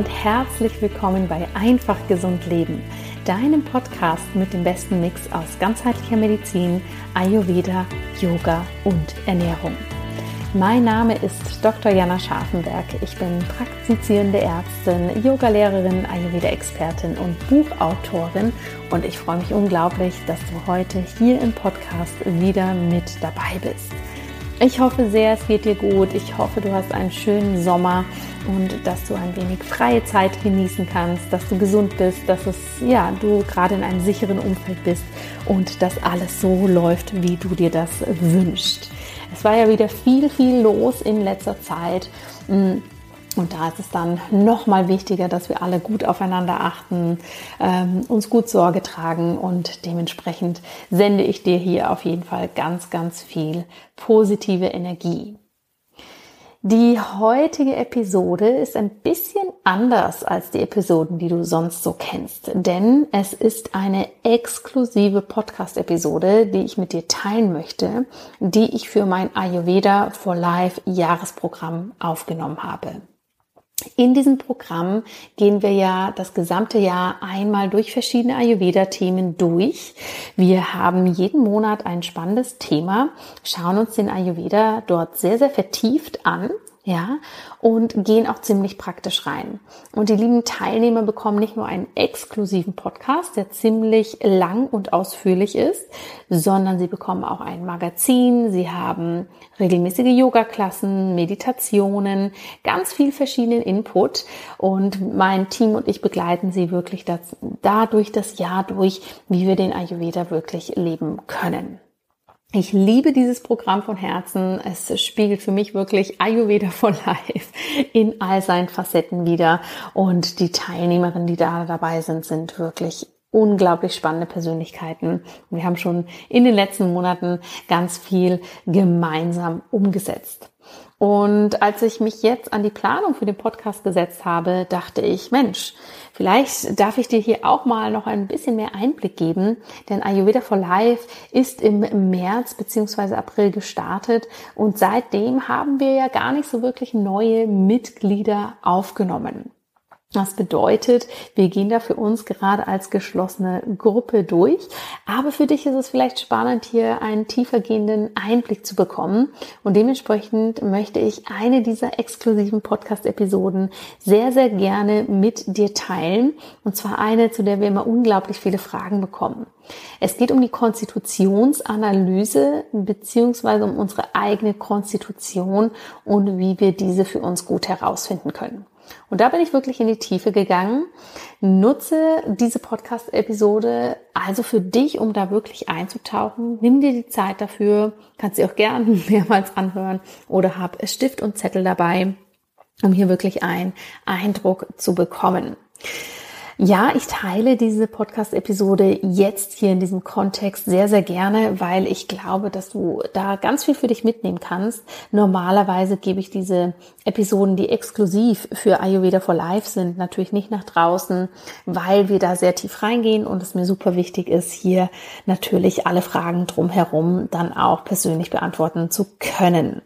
und herzlich willkommen bei Einfach Gesund Leben, deinem Podcast mit dem besten Mix aus ganzheitlicher Medizin, Ayurveda, Yoga und Ernährung. Mein Name ist Dr. Jana Scharfenberg. Ich bin praktizierende Ärztin, Yogalehrerin, Ayurveda-Expertin und Buchautorin und ich freue mich unglaublich, dass du heute hier im Podcast wieder mit dabei bist. Ich hoffe sehr, es geht dir gut. Ich hoffe, du hast einen schönen Sommer und dass du ein wenig freie Zeit genießen kannst, dass du gesund bist, dass es ja, du gerade in einem sicheren Umfeld bist und dass alles so läuft, wie du dir das wünschst. Es war ja wieder viel, viel los in letzter Zeit. Und da ist es dann noch mal wichtiger, dass wir alle gut aufeinander achten, ähm, uns gut Sorge tragen und dementsprechend sende ich dir hier auf jeden Fall ganz, ganz viel positive Energie. Die heutige Episode ist ein bisschen anders als die Episoden, die du sonst so kennst, denn es ist eine exklusive Podcast-Episode, die ich mit dir teilen möchte, die ich für mein Ayurveda for Life Jahresprogramm aufgenommen habe. In diesem Programm gehen wir ja das gesamte Jahr einmal durch verschiedene Ayurveda-Themen durch. Wir haben jeden Monat ein spannendes Thema, schauen uns den Ayurveda dort sehr, sehr vertieft an ja, und gehen auch ziemlich praktisch rein. Und die lieben Teilnehmer bekommen nicht nur einen exklusiven Podcast, der ziemlich lang und ausführlich ist, sondern sie bekommen auch ein Magazin, sie haben regelmäßige Yoga-Klassen, Meditationen, ganz viel verschiedenen Input und mein Team und ich begleiten sie wirklich das, dadurch das Jahr durch, wie wir den Ayurveda wirklich leben können. Ich liebe dieses Programm von Herzen. Es spiegelt für mich wirklich Ayurveda for Life in all seinen Facetten wieder. Und die Teilnehmerinnen, die da dabei sind, sind wirklich unglaublich spannende Persönlichkeiten. Wir haben schon in den letzten Monaten ganz viel gemeinsam umgesetzt. Und als ich mich jetzt an die Planung für den Podcast gesetzt habe, dachte ich, Mensch, vielleicht darf ich dir hier auch mal noch ein bisschen mehr Einblick geben, denn Ayurveda for Life ist im März bzw. April gestartet und seitdem haben wir ja gar nicht so wirklich neue Mitglieder aufgenommen. Das bedeutet, wir gehen da für uns gerade als geschlossene Gruppe durch. Aber für dich ist es vielleicht spannend, hier einen tiefergehenden Einblick zu bekommen. Und dementsprechend möchte ich eine dieser exklusiven Podcast-Episoden sehr, sehr gerne mit dir teilen. Und zwar eine, zu der wir immer unglaublich viele Fragen bekommen. Es geht um die Konstitutionsanalyse beziehungsweise um unsere eigene Konstitution und wie wir diese für uns gut herausfinden können. Und da bin ich wirklich in die Tiefe gegangen. Nutze diese Podcast-Episode also für dich, um da wirklich einzutauchen. Nimm dir die Zeit dafür, kannst sie auch gerne mehrmals anhören oder hab Stift und Zettel dabei, um hier wirklich einen Eindruck zu bekommen. Ja, ich teile diese Podcast-Episode jetzt hier in diesem Kontext sehr, sehr gerne, weil ich glaube, dass du da ganz viel für dich mitnehmen kannst. Normalerweise gebe ich diese Episoden, die exklusiv für Ayurveda for Life sind, natürlich nicht nach draußen, weil wir da sehr tief reingehen und es mir super wichtig ist, hier natürlich alle Fragen drumherum dann auch persönlich beantworten zu können.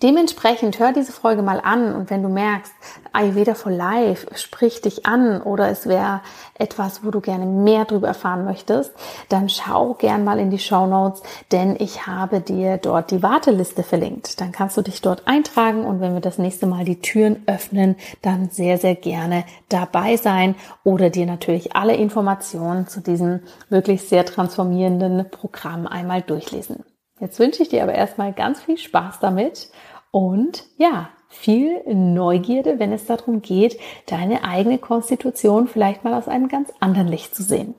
Dementsprechend hör diese Folge mal an und wenn du merkst, Ayurveda for Life spricht dich an oder es wäre etwas, wo du gerne mehr darüber erfahren möchtest, dann schau gern mal in die Show Notes, denn ich habe dir dort die Warteliste verlinkt. Dann kannst du dich dort eintragen und wenn wir das nächste Mal die Türen öffnen, dann sehr, sehr gerne dabei sein oder dir natürlich alle Informationen zu diesem wirklich sehr transformierenden Programm einmal durchlesen. Jetzt wünsche ich dir aber erstmal ganz viel Spaß damit und ja, viel Neugierde, wenn es darum geht, deine eigene Konstitution vielleicht mal aus einem ganz anderen Licht zu sehen.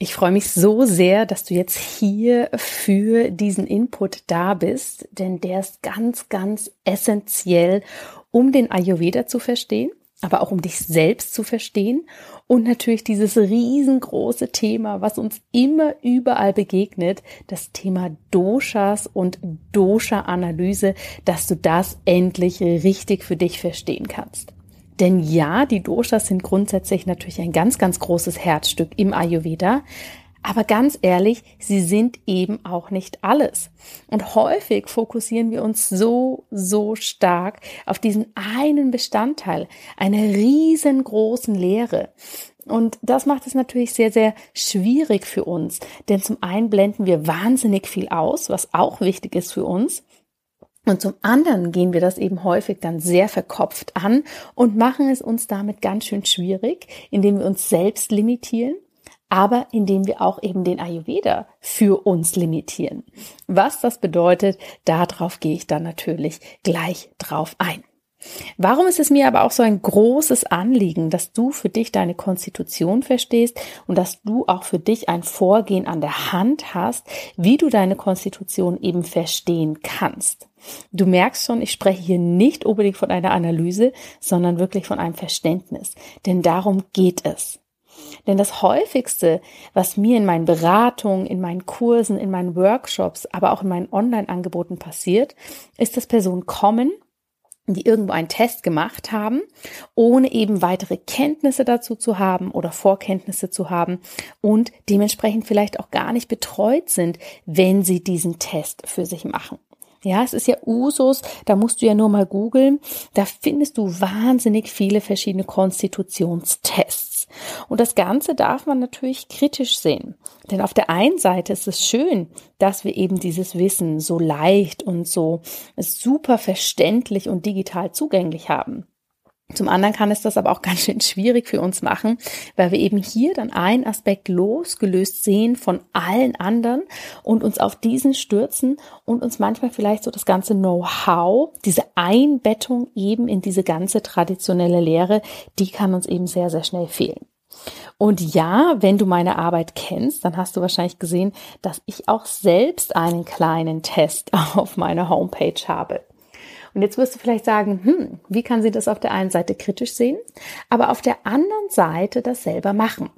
Ich freue mich so sehr, dass du jetzt hier für diesen Input da bist, denn der ist ganz, ganz essentiell, um den Ayurveda zu verstehen aber auch um dich selbst zu verstehen und natürlich dieses riesengroße Thema, was uns immer überall begegnet, das Thema Doshas und Dosha-Analyse, dass du das endlich richtig für dich verstehen kannst. Denn ja, die Doshas sind grundsätzlich natürlich ein ganz, ganz großes Herzstück im Ayurveda, Aber ganz ehrlich, sie sind eben auch nicht alles. Und häufig fokussieren wir uns so, so stark auf diesen einen Bestandteil, einer riesengroßen Lehre. Und das macht es natürlich sehr, sehr schwierig für uns. Denn zum einen blenden wir wahnsinnig viel aus, was auch wichtig ist für uns. Und zum anderen gehen wir das eben häufig dann sehr verkopft an und machen es uns damit ganz schön schwierig, indem wir uns selbst limitieren, aber indem wir auch eben den Ayurveda für uns limitieren. Was das bedeutet, darauf gehe ich dann natürlich gleich drauf ein. Warum ist es mir aber auch so ein großes Anliegen, dass du für dich deine Konstitution verstehst und dass du auch für dich ein Vorgehen an der Hand hast, wie du deine Konstitution eben verstehen kannst? Du merkst schon, ich spreche hier nicht unbedingt von einer Analyse, sondern wirklich von einem Verständnis. Denn darum geht es. Denn das häufigste, was mir in meinen Beratungen, in meinen Kursen, in meinen Workshops, aber auch in meinen Online-Angeboten passiert, ist, dass Personen kommen die irgendwo einen Test gemacht haben, ohne eben weitere Kenntnisse dazu zu haben oder Vorkenntnisse zu haben und dementsprechend vielleicht auch gar nicht betreut sind, wenn sie diesen Test für sich machen. Ja, es ist ja Usus, da musst du ja nur mal googeln, da findest du wahnsinnig viele verschiedene Konstitutionstests. Und das Ganze darf man natürlich kritisch sehen. Denn auf der einen Seite ist es schön, dass wir eben dieses Wissen so leicht und so super verständlich und digital zugänglich haben. Zum anderen kann es das aber auch ganz schön schwierig für uns machen, weil wir eben hier dann einen Aspekt losgelöst sehen von allen anderen und uns auf diesen stürzen und uns manchmal vielleicht so das ganze Know-how, diese Einbettung eben in diese ganze traditionelle Lehre, die kann uns eben sehr, sehr schnell fehlen. Und ja, wenn du meine Arbeit kennst, dann hast du wahrscheinlich gesehen, dass ich auch selbst einen kleinen Test auf meiner Homepage habe. Und jetzt wirst du vielleicht sagen, hm, wie kann sie das auf der einen Seite kritisch sehen, aber auf der anderen Seite das selber machen?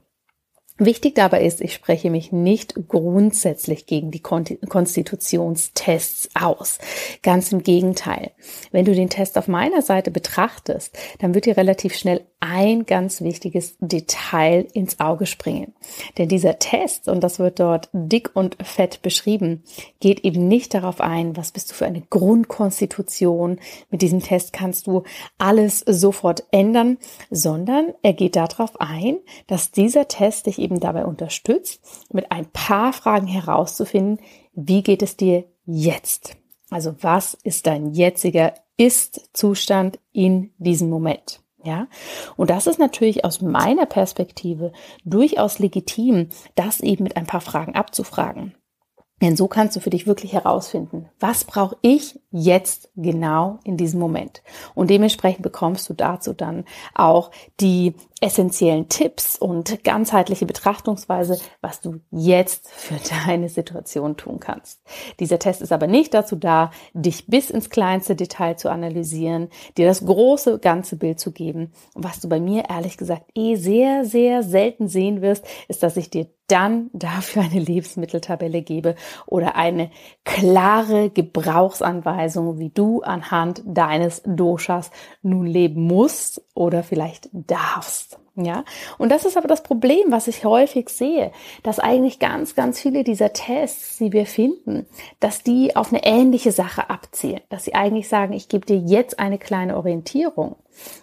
Wichtig dabei ist, ich spreche mich nicht grundsätzlich gegen die Konstitutionstests aus. Ganz im Gegenteil. Wenn du den Test auf meiner Seite betrachtest, dann wird dir relativ schnell ein ganz wichtiges Detail ins Auge springen. Denn dieser Test, und das wird dort dick und fett beschrieben, geht eben nicht darauf ein, was bist du für eine Grundkonstitution. Mit diesem Test kannst du alles sofort ändern, sondern er geht darauf ein, dass dieser Test dich eben dabei unterstützt, mit ein paar Fragen herauszufinden, wie geht es dir jetzt? Also was ist dein jetziger Ist-Zustand in diesem Moment? Ja, und das ist natürlich aus meiner Perspektive durchaus legitim, das eben mit ein paar Fragen abzufragen. Denn so kannst du für dich wirklich herausfinden, was brauche ich jetzt genau in diesem Moment. Und dementsprechend bekommst du dazu dann auch die essentiellen Tipps und ganzheitliche Betrachtungsweise, was du jetzt für deine Situation tun kannst. Dieser Test ist aber nicht dazu da, dich bis ins kleinste Detail zu analysieren, dir das große ganze Bild zu geben. Und was du bei mir ehrlich gesagt eh sehr, sehr selten sehen wirst, ist, dass ich dir dann dafür eine Lebensmitteltabelle gebe oder eine klare Gebrauchsanweisung, wie du anhand deines Doshas nun leben musst oder vielleicht darfst. Ja, und das ist aber das Problem, was ich häufig sehe, dass eigentlich ganz, ganz viele dieser Tests, die wir finden, dass die auf eine ähnliche Sache abzielen, dass sie eigentlich sagen, ich gebe dir jetzt eine kleine Orientierung.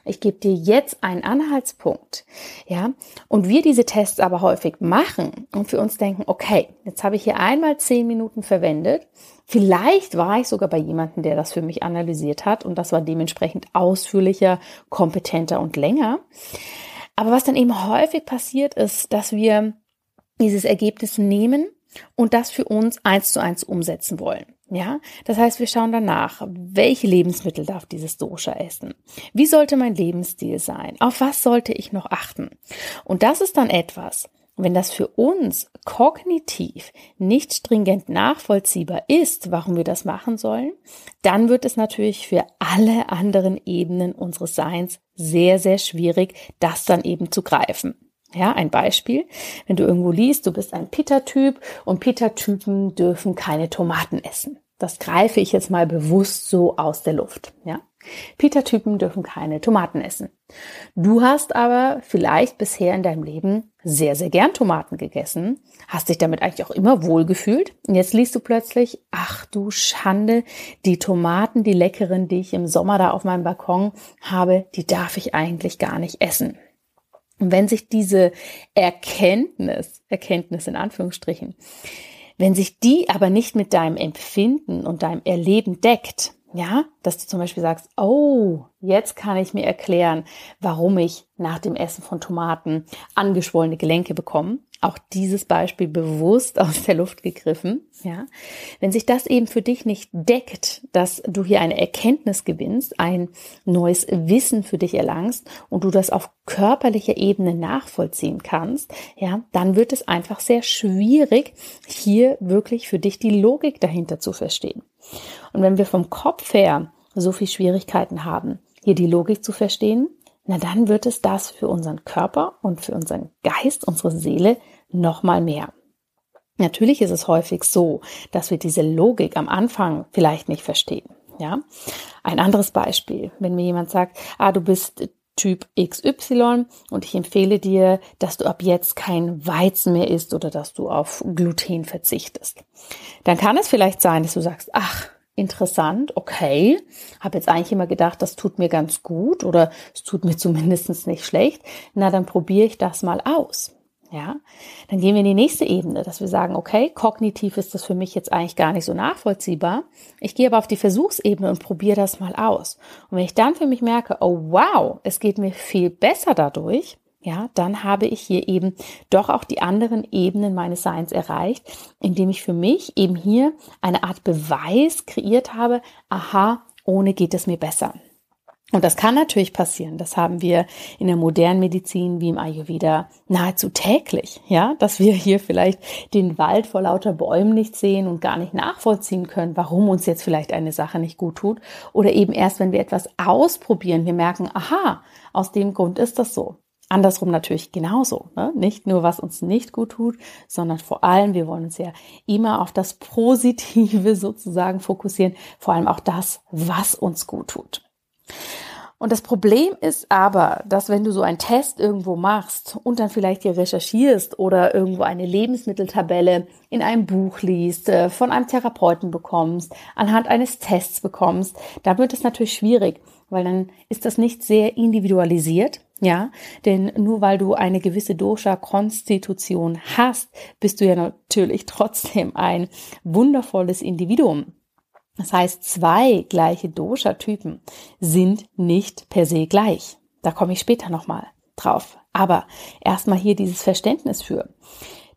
Ich gebe dir jetzt einen Anhaltspunkt. Ja, und wir diese Tests aber häufig machen und für uns denken, okay, jetzt habe ich hier einmal zehn Minuten verwendet. Vielleicht war ich sogar bei jemandem, der das für mich analysiert hat und das war dementsprechend ausführlicher, kompetenter und länger. Aber was dann eben häufig passiert ist, dass wir dieses Ergebnis nehmen und das für uns eins zu eins umsetzen wollen. Ja, das heißt, wir schauen danach, welche Lebensmittel darf dieses Dosha essen? Wie sollte mein Lebensstil sein? Auf was sollte ich noch achten? Und das ist dann etwas, wenn das für uns kognitiv nicht stringent nachvollziehbar ist, warum wir das machen sollen, dann wird es natürlich für alle anderen Ebenen unseres Seins sehr, sehr schwierig, das dann eben zu greifen. Ja, ein Beispiel. Wenn du irgendwo liest, du bist ein Pitta-Typ und Pitta-Typen dürfen keine Tomaten essen. Das greife ich jetzt mal bewusst so aus der Luft. Ja. Peter-Typen dürfen keine Tomaten essen. Du hast aber vielleicht bisher in deinem Leben sehr, sehr gern Tomaten gegessen, hast dich damit eigentlich auch immer wohl gefühlt. Und jetzt liest du plötzlich, ach du Schande, die Tomaten, die leckeren, die ich im Sommer da auf meinem Balkon habe, die darf ich eigentlich gar nicht essen. Und wenn sich diese Erkenntnis, Erkenntnis in Anführungsstrichen, wenn sich die aber nicht mit deinem Empfinden und deinem Erleben deckt, ja, dass du zum Beispiel sagst, oh, jetzt kann ich mir erklären, warum ich nach dem Essen von Tomaten angeschwollene Gelenke bekomme. Auch dieses Beispiel bewusst aus der Luft gegriffen, ja. Wenn sich das eben für dich nicht deckt, dass du hier eine Erkenntnis gewinnst, ein neues Wissen für dich erlangst und du das auf körperlicher Ebene nachvollziehen kannst, ja, dann wird es einfach sehr schwierig, hier wirklich für dich die Logik dahinter zu verstehen. Und wenn wir vom Kopf her so viel Schwierigkeiten haben, hier die Logik zu verstehen, na dann wird es das für unseren Körper und für unseren Geist, unsere Seele nochmal mehr. Natürlich ist es häufig so, dass wir diese Logik am Anfang vielleicht nicht verstehen. Ja, ein anderes Beispiel, wenn mir jemand sagt, ah, du bist Typ XY und ich empfehle dir, dass du ab jetzt kein Weizen mehr isst oder dass du auf Gluten verzichtest. Dann kann es vielleicht sein, dass du sagst, ach, interessant, okay, habe jetzt eigentlich immer gedacht, das tut mir ganz gut oder es tut mir zumindest nicht schlecht. Na, dann probiere ich das mal aus. Ja, dann gehen wir in die nächste Ebene, dass wir sagen, okay, kognitiv ist das für mich jetzt eigentlich gar nicht so nachvollziehbar. Ich gehe aber auf die Versuchsebene und probiere das mal aus. Und wenn ich dann für mich merke, oh wow, es geht mir viel besser dadurch, ja, dann habe ich hier eben doch auch die anderen Ebenen meines Seins erreicht, indem ich für mich eben hier eine Art Beweis kreiert habe, aha, ohne geht es mir besser. Und das kann natürlich passieren. Das haben wir in der modernen Medizin wie im Ayurveda nahezu täglich, ja, dass wir hier vielleicht den Wald vor lauter Bäumen nicht sehen und gar nicht nachvollziehen können, warum uns jetzt vielleicht eine Sache nicht gut tut. Oder eben erst, wenn wir etwas ausprobieren, wir merken, aha, aus dem Grund ist das so. Andersrum natürlich genauso. Ne? Nicht nur, was uns nicht gut tut, sondern vor allem, wir wollen uns ja immer auf das Positive sozusagen fokussieren, vor allem auch das, was uns gut tut. Und das Problem ist aber, dass wenn du so einen Test irgendwo machst und dann vielleicht hier recherchierst oder irgendwo eine Lebensmitteltabelle in einem Buch liest, äh, von einem Therapeuten bekommst, anhand eines Tests bekommst, da wird es natürlich schwierig, weil dann ist das nicht sehr individualisiert, ja, denn nur weil du eine gewisse Dosha-Konstitution hast, bist du ja natürlich trotzdem ein wundervolles Individuum. Das heißt, zwei gleiche Dosha-Typen sind nicht per se gleich. Da komme ich später nochmal drauf. Aber erstmal hier dieses Verständnis für.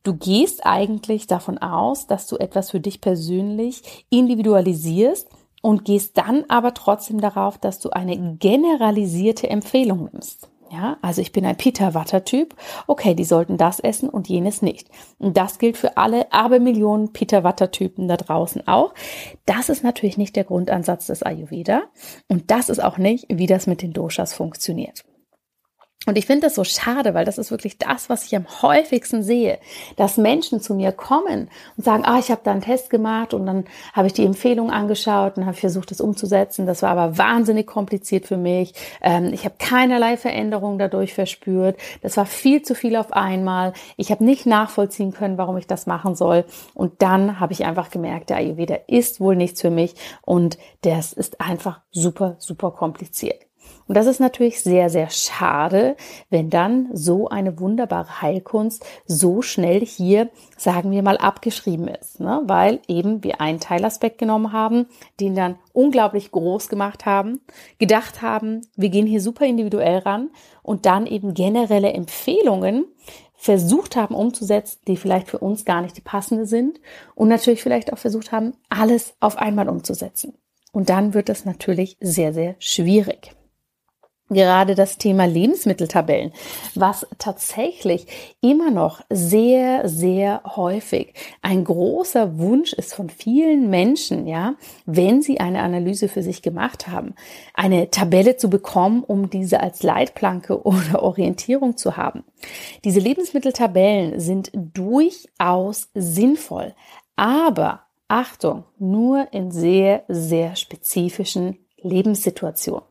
Du gehst eigentlich davon aus, dass du etwas für dich persönlich individualisierst und gehst dann aber trotzdem darauf, dass du eine generalisierte Empfehlung nimmst. Ja, also ich bin ein Peter Watter Typ. Okay, die sollten das essen und jenes nicht. Und das gilt für alle Abermillionen Peter Watter Typen da draußen auch. Das ist natürlich nicht der Grundansatz des Ayurveda. Und das ist auch nicht, wie das mit den Doshas funktioniert. Und ich finde das so schade, weil das ist wirklich das, was ich am häufigsten sehe, dass Menschen zu mir kommen und sagen, ah, ich habe da einen Test gemacht und dann habe ich die Empfehlung angeschaut und habe versucht, das umzusetzen. Das war aber wahnsinnig kompliziert für mich. Ähm, ich habe keinerlei Veränderung dadurch verspürt. Das war viel zu viel auf einmal. Ich habe nicht nachvollziehen können, warum ich das machen soll. Und dann habe ich einfach gemerkt, der Ayurveda ist wohl nichts für mich und das ist einfach super, super kompliziert. Und das ist natürlich sehr, sehr schade, wenn dann so eine wunderbare Heilkunst so schnell hier, sagen wir mal, abgeschrieben ist, ne? weil eben wir einen Teilaspekt genommen haben, den dann unglaublich groß gemacht haben, gedacht haben, wir gehen hier super individuell ran und dann eben generelle Empfehlungen versucht haben umzusetzen, die vielleicht für uns gar nicht die passende sind und natürlich vielleicht auch versucht haben, alles auf einmal umzusetzen. Und dann wird es natürlich sehr, sehr schwierig gerade das Thema Lebensmitteltabellen, was tatsächlich immer noch sehr, sehr häufig ein großer Wunsch ist von vielen Menschen, ja, wenn sie eine Analyse für sich gemacht haben, eine Tabelle zu bekommen, um diese als Leitplanke oder Orientierung zu haben. Diese Lebensmitteltabellen sind durchaus sinnvoll, aber Achtung, nur in sehr, sehr spezifischen Lebenssituation.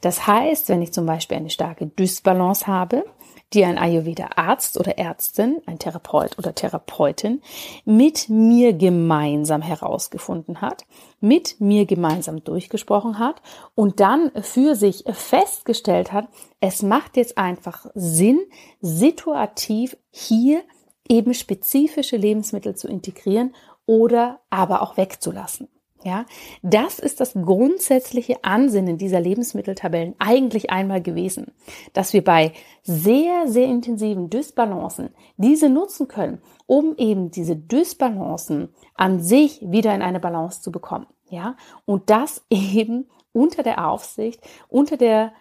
Das heißt, wenn ich zum Beispiel eine starke Dysbalance habe, die ein Ayurveda-Arzt oder Ärztin, ein Therapeut oder Therapeutin mit mir gemeinsam herausgefunden hat, mit mir gemeinsam durchgesprochen hat und dann für sich festgestellt hat, es macht jetzt einfach Sinn, situativ hier eben spezifische Lebensmittel zu integrieren oder aber auch wegzulassen. Ja, das ist das grundsätzliche Ansinnen dieser Lebensmitteltabellen eigentlich einmal gewesen, dass wir bei sehr, sehr intensiven Dysbalancen diese nutzen können, um eben diese Dysbalancen an sich wieder in eine Balance zu bekommen. Ja, und das eben unter der Aufsicht, unter der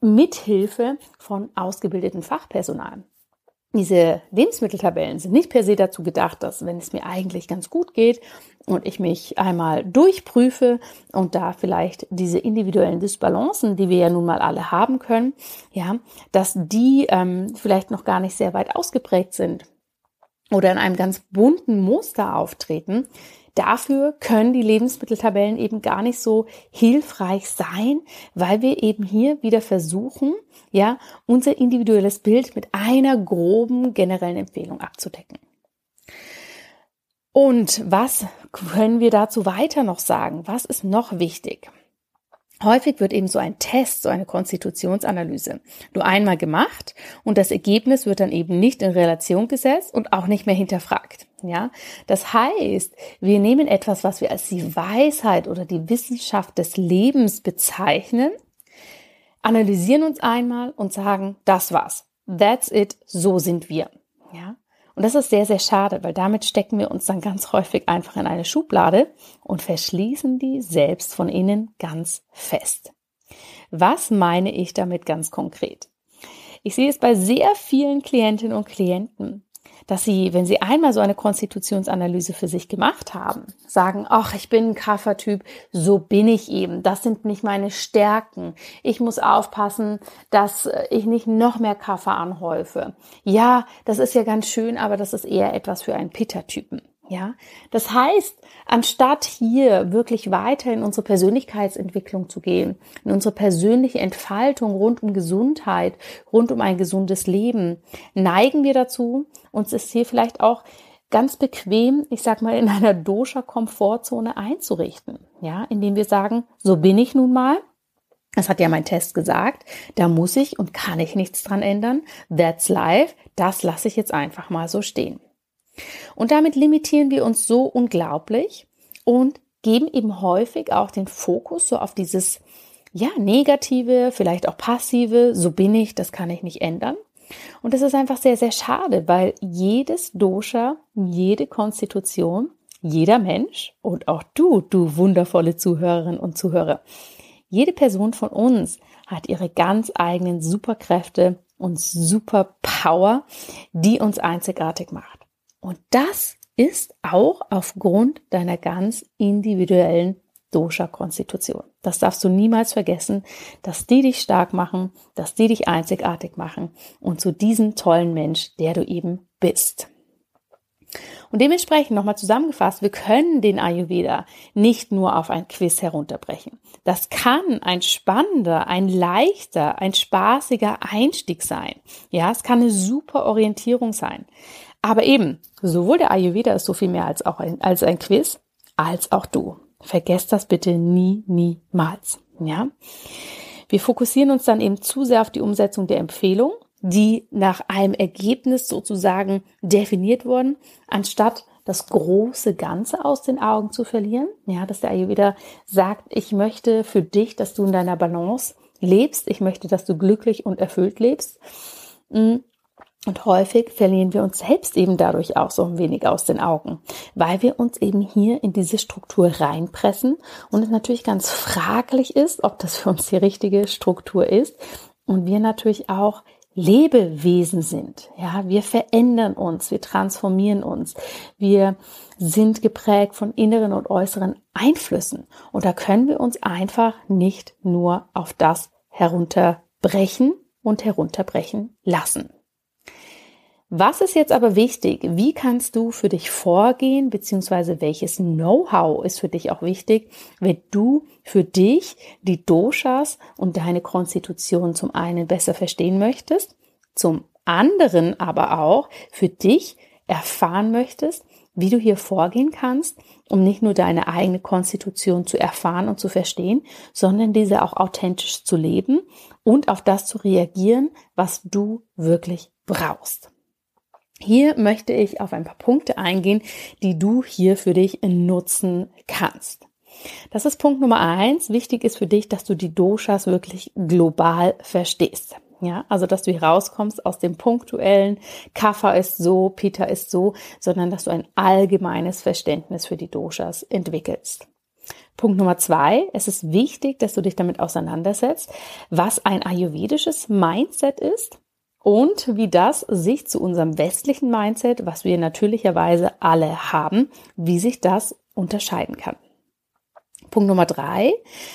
Mithilfe von ausgebildeten Fachpersonal. Diese Lebensmitteltabellen sind nicht per se dazu gedacht, dass wenn es mir eigentlich ganz gut geht und ich mich einmal durchprüfe und da vielleicht diese individuellen Dysbalancen, die wir ja nun mal alle haben können, ja, dass die ähm, vielleicht noch gar nicht sehr weit ausgeprägt sind oder in einem ganz bunten Muster auftreten, Dafür können die Lebensmitteltabellen eben gar nicht so hilfreich sein, weil wir eben hier wieder versuchen, ja, unser individuelles Bild mit einer groben generellen Empfehlung abzudecken. Und was können wir dazu weiter noch sagen? Was ist noch wichtig? Häufig wird eben so ein Test, so eine Konstitutionsanalyse nur einmal gemacht und das Ergebnis wird dann eben nicht in Relation gesetzt und auch nicht mehr hinterfragt. Ja, das heißt, wir nehmen etwas, was wir als die Weisheit oder die Wissenschaft des Lebens bezeichnen, analysieren uns einmal und sagen, das war's. That's it. So sind wir. Ja. Und das ist sehr, sehr schade, weil damit stecken wir uns dann ganz häufig einfach in eine Schublade und verschließen die selbst von innen ganz fest. Was meine ich damit ganz konkret? Ich sehe es bei sehr vielen Klientinnen und Klienten, dass sie, wenn sie einmal so eine Konstitutionsanalyse für sich gemacht haben, sagen, ach, ich bin ein Kaffertyp, so bin ich eben, das sind nicht meine Stärken. Ich muss aufpassen, dass ich nicht noch mehr Kaffer anhäufe. Ja, das ist ja ganz schön, aber das ist eher etwas für einen Pitta-Typen. Ja, das heißt, anstatt hier wirklich weiter in unsere Persönlichkeitsentwicklung zu gehen, in unsere persönliche Entfaltung rund um Gesundheit, rund um ein gesundes Leben, neigen wir dazu, uns ist hier vielleicht auch ganz bequem, ich sag mal, in einer Dosha-Komfortzone einzurichten. Ja, indem wir sagen, so bin ich nun mal. Das hat ja mein Test gesagt. Da muss ich und kann ich nichts dran ändern. That's life. Das lasse ich jetzt einfach mal so stehen. Und damit limitieren wir uns so unglaublich und geben eben häufig auch den Fokus so auf dieses, ja, negative, vielleicht auch passive, so bin ich, das kann ich nicht ändern. Und das ist einfach sehr, sehr schade, weil jedes Dosha, jede Konstitution, jeder Mensch und auch du, du wundervolle Zuhörerin und Zuhörer, jede Person von uns hat ihre ganz eigenen Superkräfte und Superpower, die uns einzigartig macht. Und das ist auch aufgrund deiner ganz individuellen Dosha-Konstitution. Das darfst du niemals vergessen, dass die dich stark machen, dass die dich einzigartig machen und zu diesem tollen Mensch, der du eben bist. Und dementsprechend nochmal zusammengefasst, wir können den Ayurveda nicht nur auf ein Quiz herunterbrechen. Das kann ein spannender, ein leichter, ein spaßiger Einstieg sein. Ja, es kann eine super Orientierung sein. Aber eben, sowohl der Ayurveda ist so viel mehr als auch ein, als ein Quiz, als auch du. Vergesst das bitte nie, niemals. Ja? Wir fokussieren uns dann eben zu sehr auf die Umsetzung der Empfehlung, die nach einem Ergebnis sozusagen definiert wurden, anstatt das große Ganze aus den Augen zu verlieren. Ja, dass der Ayurveda sagt, ich möchte für dich, dass du in deiner Balance lebst. Ich möchte, dass du glücklich und erfüllt lebst. Mm. Und häufig verlieren wir uns selbst eben dadurch auch so ein wenig aus den Augen, weil wir uns eben hier in diese Struktur reinpressen und es natürlich ganz fraglich ist, ob das für uns die richtige Struktur ist und wir natürlich auch Lebewesen sind. Ja, wir verändern uns, wir transformieren uns. Wir sind geprägt von inneren und äußeren Einflüssen und da können wir uns einfach nicht nur auf das herunterbrechen und herunterbrechen lassen. Was ist jetzt aber wichtig? Wie kannst du für dich vorgehen, beziehungsweise welches Know-how ist für dich auch wichtig, wenn du für dich die Doshas und deine Konstitution zum einen besser verstehen möchtest, zum anderen aber auch für dich erfahren möchtest, wie du hier vorgehen kannst, um nicht nur deine eigene Konstitution zu erfahren und zu verstehen, sondern diese auch authentisch zu leben und auf das zu reagieren, was du wirklich brauchst. Hier möchte ich auf ein paar Punkte eingehen, die du hier für dich nutzen kannst. Das ist Punkt Nummer eins. Wichtig ist für dich, dass du die Doshas wirklich global verstehst. Ja, also dass du hier rauskommst aus dem punktuellen, Kaffer ist so, Peter ist so, sondern dass du ein allgemeines Verständnis für die Doshas entwickelst. Punkt Nummer zwei, es ist wichtig, dass du dich damit auseinandersetzt, was ein ayurvedisches Mindset ist und wie das sich zu unserem westlichen Mindset, was wir natürlicherweise alle haben, wie sich das unterscheiden kann. Punkt Nummer drei,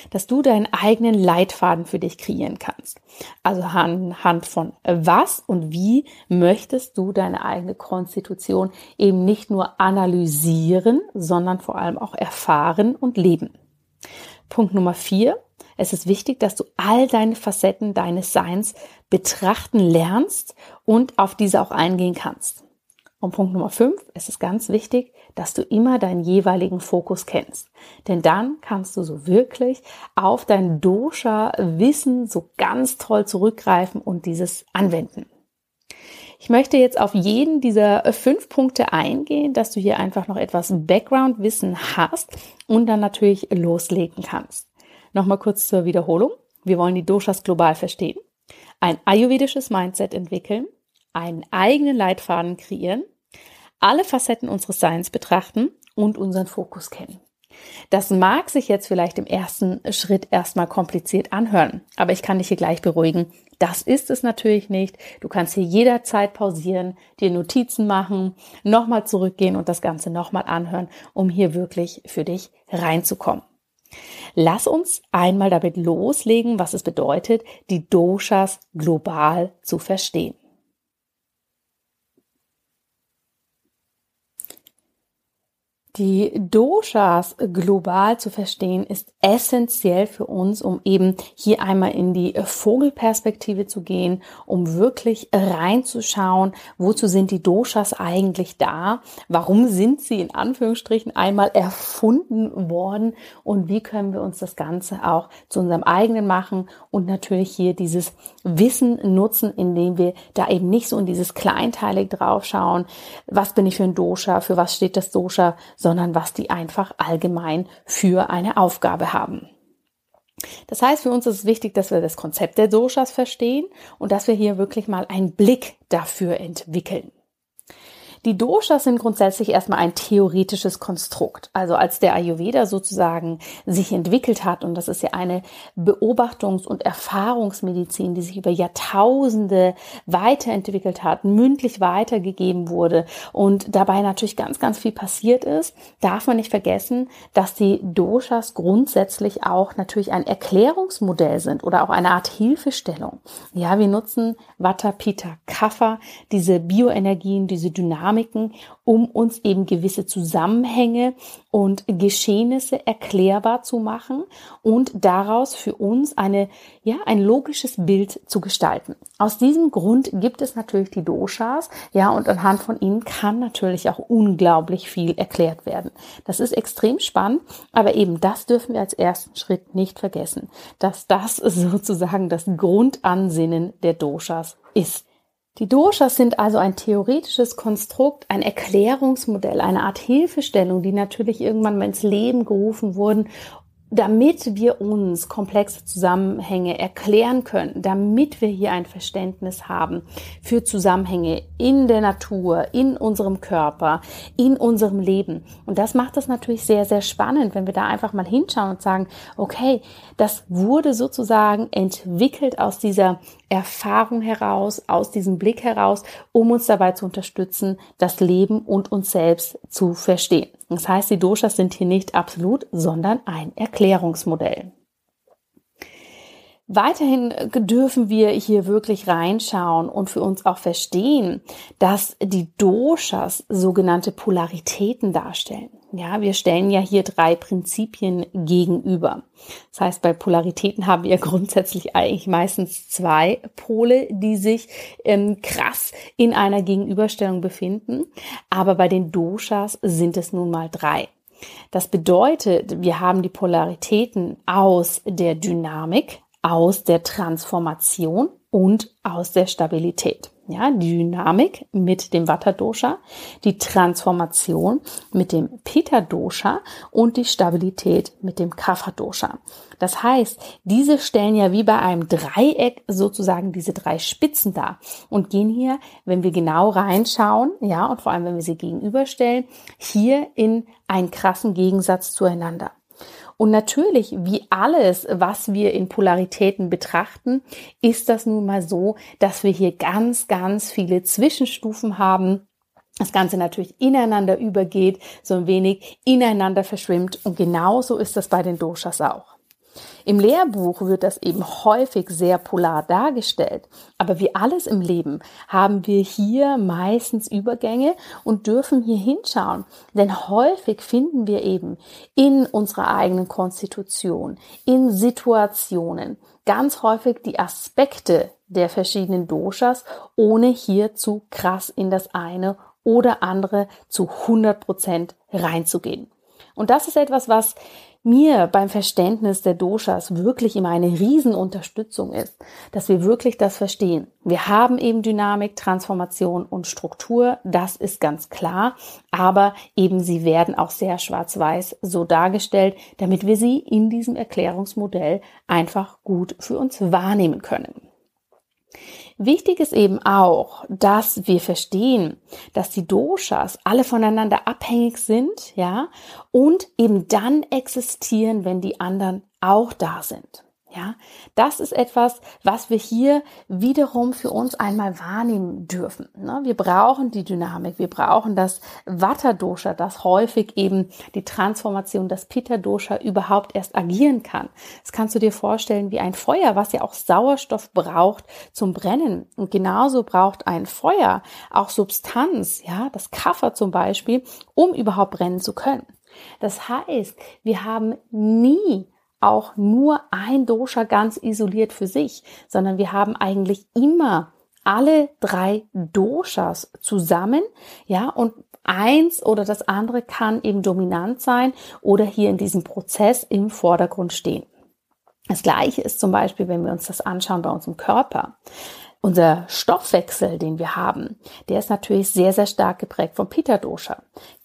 dass du deinen eigenen Leitfaden für dich kreieren kannst. Also anhand von was und wie möchtest du deine eigene Konstitution eben nicht nur analysieren, sondern vor allem auch erfahren und leben. Punkt Nummer vier, es ist wichtig, dass du all deine Facetten deines Seins betrachten lernst und auf diese auch eingehen kannst. Und Punkt Nummer fünf, es ist ganz wichtig, dass du immer deinen jeweiligen Fokus kennst. Denn dann kannst du so wirklich auf dein Dosha-Wissen so ganz toll zurückgreifen und dieses anwenden. Ich möchte jetzt auf jeden dieser fünf Punkte eingehen, dass du hier einfach noch etwas Background-Wissen hast und dann natürlich loslegen kannst. Nochmal kurz zur Wiederholung. Wir wollen die Doshas global verstehen, ein ayurvedisches Mindset entwickeln, einen eigenen Leitfaden kreieren, alle Facetten unseres Seins betrachten und unseren Fokus kennen. Das mag sich jetzt vielleicht im ersten Schritt erstmal kompliziert anhören, aber ich kann dich hier gleich beruhigen. Das ist es natürlich nicht. Du kannst hier jederzeit pausieren, dir Notizen machen, nochmal zurückgehen und das Ganze nochmal anhören, um hier wirklich für dich reinzukommen. Lass uns einmal damit loslegen, was es bedeutet, die Doshas global zu verstehen. Die Doshas global zu verstehen ist essentiell für uns, um eben hier einmal in die Vogelperspektive zu gehen, um wirklich reinzuschauen, wozu sind die Doshas eigentlich da, warum sind sie in Anführungsstrichen einmal erfunden worden? Und wie können wir uns das Ganze auch zu unserem eigenen machen und natürlich hier dieses Wissen nutzen, indem wir da eben nicht so in dieses kleinteilig draufschauen, was bin ich für ein Dosha, für was steht das Dosha, sondern was die einfach allgemein für eine Aufgabe haben. Das heißt, für uns ist es wichtig, dass wir das Konzept der Doshas verstehen und dass wir hier wirklich mal einen Blick dafür entwickeln. Die Doshas sind grundsätzlich erstmal ein theoretisches Konstrukt. Also als der Ayurveda sozusagen sich entwickelt hat, und das ist ja eine Beobachtungs- und Erfahrungsmedizin, die sich über Jahrtausende weiterentwickelt hat, mündlich weitergegeben wurde und dabei natürlich ganz, ganz viel passiert ist, darf man nicht vergessen, dass die Doshas grundsätzlich auch natürlich ein Erklärungsmodell sind oder auch eine Art Hilfestellung. Ja, wir nutzen Vata, Pitta, Kapha, diese Bioenergien, diese Dynamik Dynamiken, um uns eben gewisse Zusammenhänge und Geschehnisse erklärbar zu machen und daraus für uns eine, ja, ein logisches Bild zu gestalten. Aus diesem Grund gibt es natürlich die Doshas, ja, und anhand von ihnen kann natürlich auch unglaublich viel erklärt werden. Das ist extrem spannend, aber eben das dürfen wir als ersten Schritt nicht vergessen, dass das sozusagen das Grundansinnen der Doshas ist. Die Doshas sind also ein theoretisches Konstrukt, ein Erklärungsmodell, eine Art Hilfestellung, die natürlich irgendwann mal ins Leben gerufen wurden, damit wir uns komplexe Zusammenhänge erklären können, damit wir hier ein Verständnis haben für Zusammenhänge in der Natur, in unserem Körper, in unserem Leben. Und das macht es natürlich sehr, sehr spannend, wenn wir da einfach mal hinschauen und sagen, okay, das wurde sozusagen entwickelt aus dieser Erfahrung heraus, aus diesem Blick heraus, um uns dabei zu unterstützen, das Leben und uns selbst zu verstehen. Das heißt, die Doshas sind hier nicht absolut, sondern ein Erklärungsmodell. Weiterhin dürfen wir hier wirklich reinschauen und für uns auch verstehen, dass die Doshas sogenannte Polaritäten darstellen. Ja, wir stellen ja hier drei Prinzipien gegenüber. Das heißt, bei Polaritäten haben wir grundsätzlich eigentlich meistens zwei Pole, die sich ähm, krass in einer Gegenüberstellung befinden. Aber bei den Doshas sind es nun mal drei. Das bedeutet, wir haben die Polaritäten aus der Dynamik, aus der Transformation und aus der Stabilität. Ja, die Dynamik mit dem Vata Dosha, die Transformation mit dem Pitta Dosha und die Stabilität mit dem Kapha Dosha. Das heißt, diese stellen ja wie bei einem Dreieck sozusagen diese drei Spitzen dar und gehen hier, wenn wir genau reinschauen, ja, und vor allem wenn wir sie gegenüberstellen, hier in einen krassen Gegensatz zueinander. Und natürlich, wie alles, was wir in Polaritäten betrachten, ist das nun mal so, dass wir hier ganz, ganz viele Zwischenstufen haben, das Ganze natürlich ineinander übergeht, so ein wenig ineinander verschwimmt. Und genauso ist das bei den Doshas auch. Im Lehrbuch wird das eben häufig sehr polar dargestellt. Aber wie alles im Leben haben wir hier meistens Übergänge und dürfen hier hinschauen. Denn häufig finden wir eben in unserer eigenen Konstitution, in Situationen, ganz häufig die Aspekte der verschiedenen Doshas, ohne hier zu krass in das eine oder andere zu 100 Prozent reinzugehen. Und das ist etwas, was mir beim Verständnis der Doshas wirklich immer eine Riesenunterstützung ist, dass wir wirklich das verstehen. Wir haben eben Dynamik, Transformation und Struktur, das ist ganz klar, aber eben sie werden auch sehr schwarz-weiß so dargestellt, damit wir sie in diesem Erklärungsmodell einfach gut für uns wahrnehmen können. Wichtig ist eben auch, dass wir verstehen, dass die Doshas alle voneinander abhängig sind, ja, und eben dann existieren, wenn die anderen auch da sind. Ja, das ist etwas, was wir hier wiederum für uns einmal wahrnehmen dürfen. Ne? Wir brauchen die Dynamik, wir brauchen das Vata-Dosha, das häufig eben die Transformation, das Pitta-Dosha überhaupt erst agieren kann. Das kannst du dir vorstellen wie ein Feuer, was ja auch Sauerstoff braucht zum Brennen. Und genauso braucht ein Feuer auch Substanz, ja, das Kaffer zum Beispiel, um überhaupt brennen zu können. Das heißt, wir haben nie auch nur ein Dosha ganz isoliert für sich, sondern wir haben eigentlich immer alle drei Doshas zusammen, ja, und eins oder das andere kann eben dominant sein oder hier in diesem Prozess im Vordergrund stehen. Das gleiche ist zum Beispiel, wenn wir uns das anschauen bei unserem Körper. Unser Stoffwechsel, den wir haben, der ist natürlich sehr, sehr stark geprägt vom Pitta Dosha,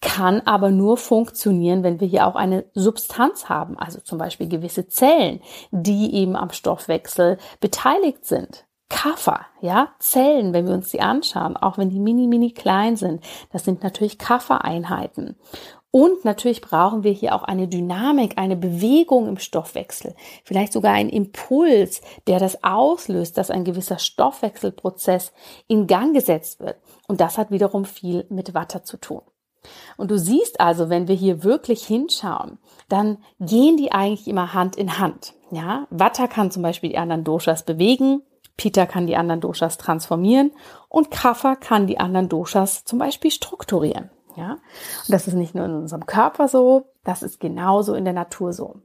kann aber nur funktionieren, wenn wir hier auch eine Substanz haben, also zum Beispiel gewisse Zellen, die eben am Stoffwechsel beteiligt sind. Kaffer, ja, Zellen, wenn wir uns die anschauen, auch wenn die mini, mini klein sind, das sind natürlich Kaffereinheiten. Und natürlich brauchen wir hier auch eine Dynamik, eine Bewegung im Stoffwechsel, vielleicht sogar einen Impuls, der das auslöst, dass ein gewisser Stoffwechselprozess in Gang gesetzt wird. Und das hat wiederum viel mit Watter zu tun. Und du siehst also, wenn wir hier wirklich hinschauen, dann gehen die eigentlich immer Hand in Hand. Ja, Watter kann zum Beispiel die anderen Doshas bewegen, Pita kann die anderen Doshas transformieren und Kapha kann die anderen Doshas zum Beispiel strukturieren. Ja, und das ist nicht nur in unserem Körper so, das ist genauso in der Natur so.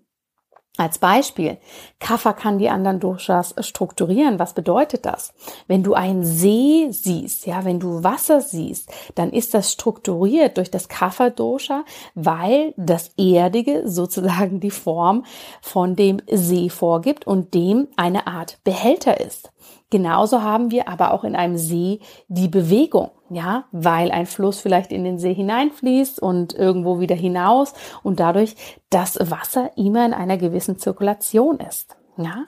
Als Beispiel, Kaffer kann die anderen Doshas strukturieren. Was bedeutet das? Wenn du einen See siehst, ja, wenn du Wasser siehst, dann ist das strukturiert durch das Kaffer Dosha, weil das Erdige sozusagen die Form von dem See vorgibt und dem eine Art Behälter ist. Genauso haben wir aber auch in einem See die Bewegung, ja, weil ein Fluss vielleicht in den See hineinfließt und irgendwo wieder hinaus und dadurch das Wasser immer in einer gewissen Zirkulation ist. Ja,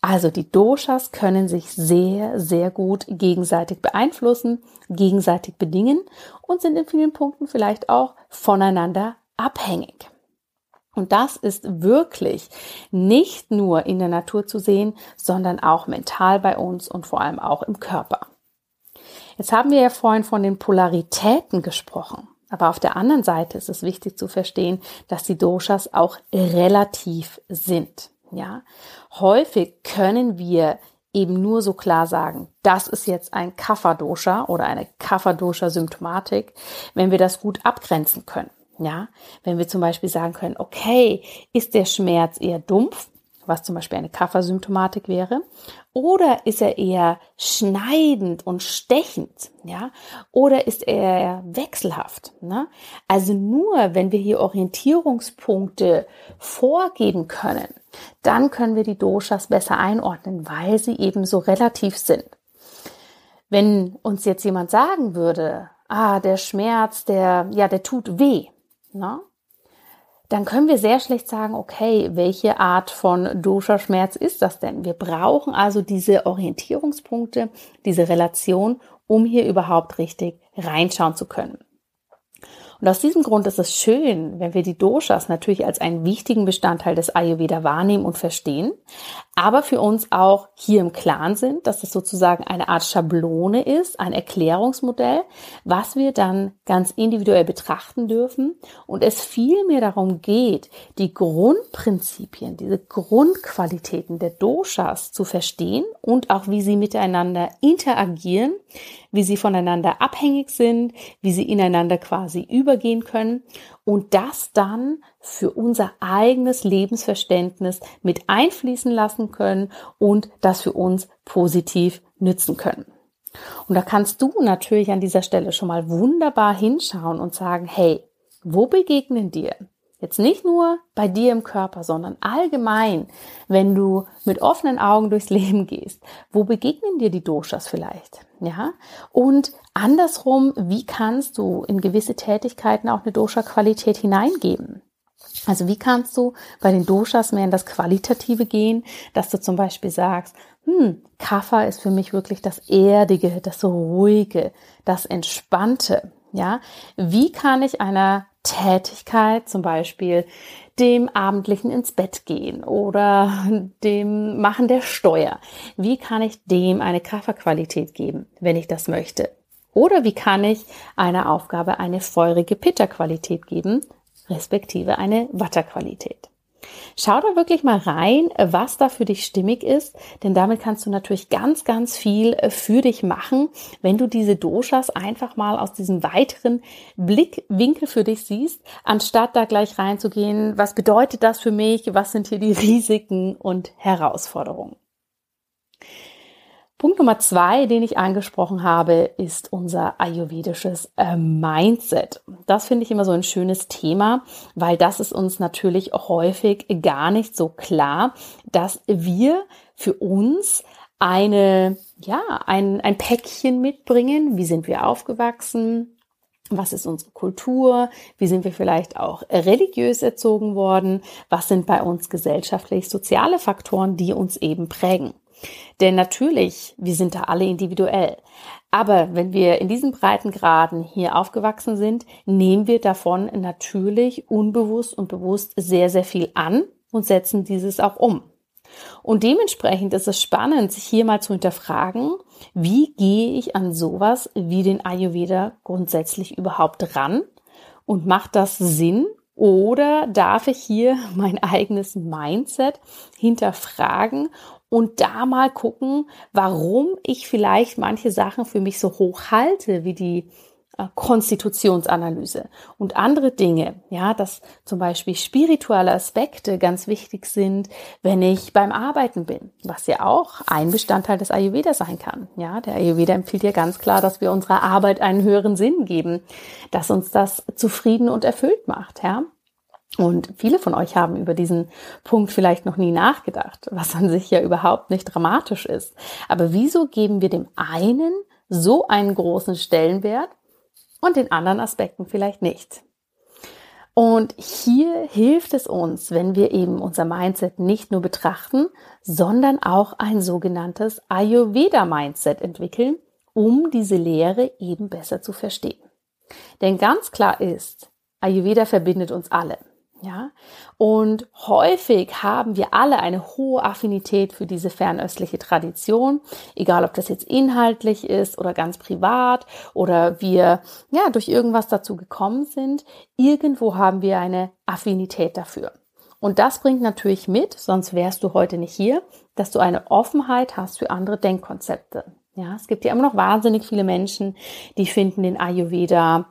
also die Doshas können sich sehr, sehr gut gegenseitig beeinflussen, gegenseitig bedingen und sind in vielen Punkten vielleicht auch voneinander abhängig. Und das ist wirklich nicht nur in der Natur zu sehen, sondern auch mental bei uns und vor allem auch im Körper. Jetzt haben wir ja vorhin von den Polaritäten gesprochen. Aber auf der anderen Seite ist es wichtig zu verstehen, dass die Doshas auch relativ sind. Ja, häufig können wir eben nur so klar sagen, das ist jetzt ein Kapha-Dosha oder eine Kapha-Dosha-Symptomatik, wenn wir das gut abgrenzen können. Ja, wenn wir zum Beispiel sagen können, okay, ist der Schmerz eher dumpf, was zum Beispiel eine Kaffersymptomatik wäre, oder ist er eher schneidend und stechend, ja, oder ist er wechselhaft, ne? Also nur, wenn wir hier Orientierungspunkte vorgeben können, dann können wir die Doshas besser einordnen, weil sie eben so relativ sind. Wenn uns jetzt jemand sagen würde, ah, der Schmerz, der, ja, der tut weh, ne? dann können wir sehr schlecht sagen, okay, welche Art von Dosha-Schmerz ist das denn? Wir brauchen also diese Orientierungspunkte, diese Relation, um hier überhaupt richtig reinschauen zu können. Und aus diesem Grund ist es schön, wenn wir die Doshas natürlich als einen wichtigen Bestandteil des Ayurveda wahrnehmen und verstehen, aber für uns auch hier im Klaren sind, dass es sozusagen eine Art Schablone ist, ein Erklärungsmodell, was wir dann ganz individuell betrachten dürfen. Und es vielmehr darum geht, die Grundprinzipien, diese Grundqualitäten der Doshas zu verstehen und auch wie sie miteinander interagieren, wie sie voneinander abhängig sind, wie sie ineinander quasi übergehen können und das dann für unser eigenes Lebensverständnis mit einfließen lassen können und das für uns positiv nützen können. Und da kannst du natürlich an dieser Stelle schon mal wunderbar hinschauen und sagen, hey, wo begegnen dir Jetzt nicht nur bei dir im Körper, sondern allgemein, wenn du mit offenen Augen durchs Leben gehst. Wo begegnen dir die Doshas vielleicht? Ja? Und andersrum, wie kannst du in gewisse Tätigkeiten auch eine Dosha-Qualität hineingeben? Also wie kannst du bei den Doshas mehr in das Qualitative gehen, dass du zum Beispiel sagst, hm, Kapha ist für mich wirklich das Erdige, das Ruhige, das Entspannte. Ja, wie kann ich einer Tätigkeit, zum Beispiel dem abendlichen ins Bett gehen oder dem Machen der Steuer. Wie kann ich dem eine Kafferqualität geben, wenn ich das möchte? Oder wie kann ich einer Aufgabe eine feurige Pitterqualität geben, respektive eine Watterqualität? Schau da wirklich mal rein, was da für dich stimmig ist, denn damit kannst du natürlich ganz, ganz viel für dich machen, wenn du diese Doshas einfach mal aus diesem weiteren Blickwinkel für dich siehst, anstatt da gleich reinzugehen, was bedeutet das für mich, was sind hier die Risiken und Herausforderungen. Punkt Nummer zwei, den ich angesprochen habe, ist unser ayurvedisches äh, Mindset. Das finde ich immer so ein schönes Thema, weil das ist uns natürlich häufig gar nicht so klar, dass wir für uns eine, ja, ein, ein Päckchen mitbringen. Wie sind wir aufgewachsen? Was ist unsere Kultur? Wie sind wir vielleicht auch religiös erzogen worden? Was sind bei uns gesellschaftlich soziale Faktoren, die uns eben prägen? Denn natürlich, wir sind da alle individuell. Aber wenn wir in diesen Breitengraden hier aufgewachsen sind, nehmen wir davon natürlich unbewusst und bewusst sehr, sehr viel an und setzen dieses auch um. Und dementsprechend ist es spannend, sich hier mal zu hinterfragen, wie gehe ich an sowas wie den Ayurveda grundsätzlich überhaupt ran? Und macht das Sinn? Oder darf ich hier mein eigenes Mindset hinterfragen und da mal gucken, warum ich vielleicht manche Sachen für mich so hoch halte, wie die äh, Konstitutionsanalyse und andere Dinge, ja, dass zum Beispiel spirituelle Aspekte ganz wichtig sind, wenn ich beim Arbeiten bin, was ja auch ein Bestandteil des Ayurveda sein kann. Ja, der Ayurveda empfiehlt ja ganz klar, dass wir unserer Arbeit einen höheren Sinn geben, dass uns das zufrieden und erfüllt macht, ja. Und viele von euch haben über diesen Punkt vielleicht noch nie nachgedacht, was an sich ja überhaupt nicht dramatisch ist. Aber wieso geben wir dem einen so einen großen Stellenwert und den anderen Aspekten vielleicht nicht? Und hier hilft es uns, wenn wir eben unser Mindset nicht nur betrachten, sondern auch ein sogenanntes Ayurveda-Mindset entwickeln, um diese Lehre eben besser zu verstehen. Denn ganz klar ist, Ayurveda verbindet uns alle. Ja, und häufig haben wir alle eine hohe Affinität für diese fernöstliche Tradition, egal ob das jetzt inhaltlich ist oder ganz privat oder wir ja durch irgendwas dazu gekommen sind. Irgendwo haben wir eine Affinität dafür. Und das bringt natürlich mit, sonst wärst du heute nicht hier, dass du eine Offenheit hast für andere Denkkonzepte. Ja, es gibt ja immer noch wahnsinnig viele Menschen, die finden den Ayurveda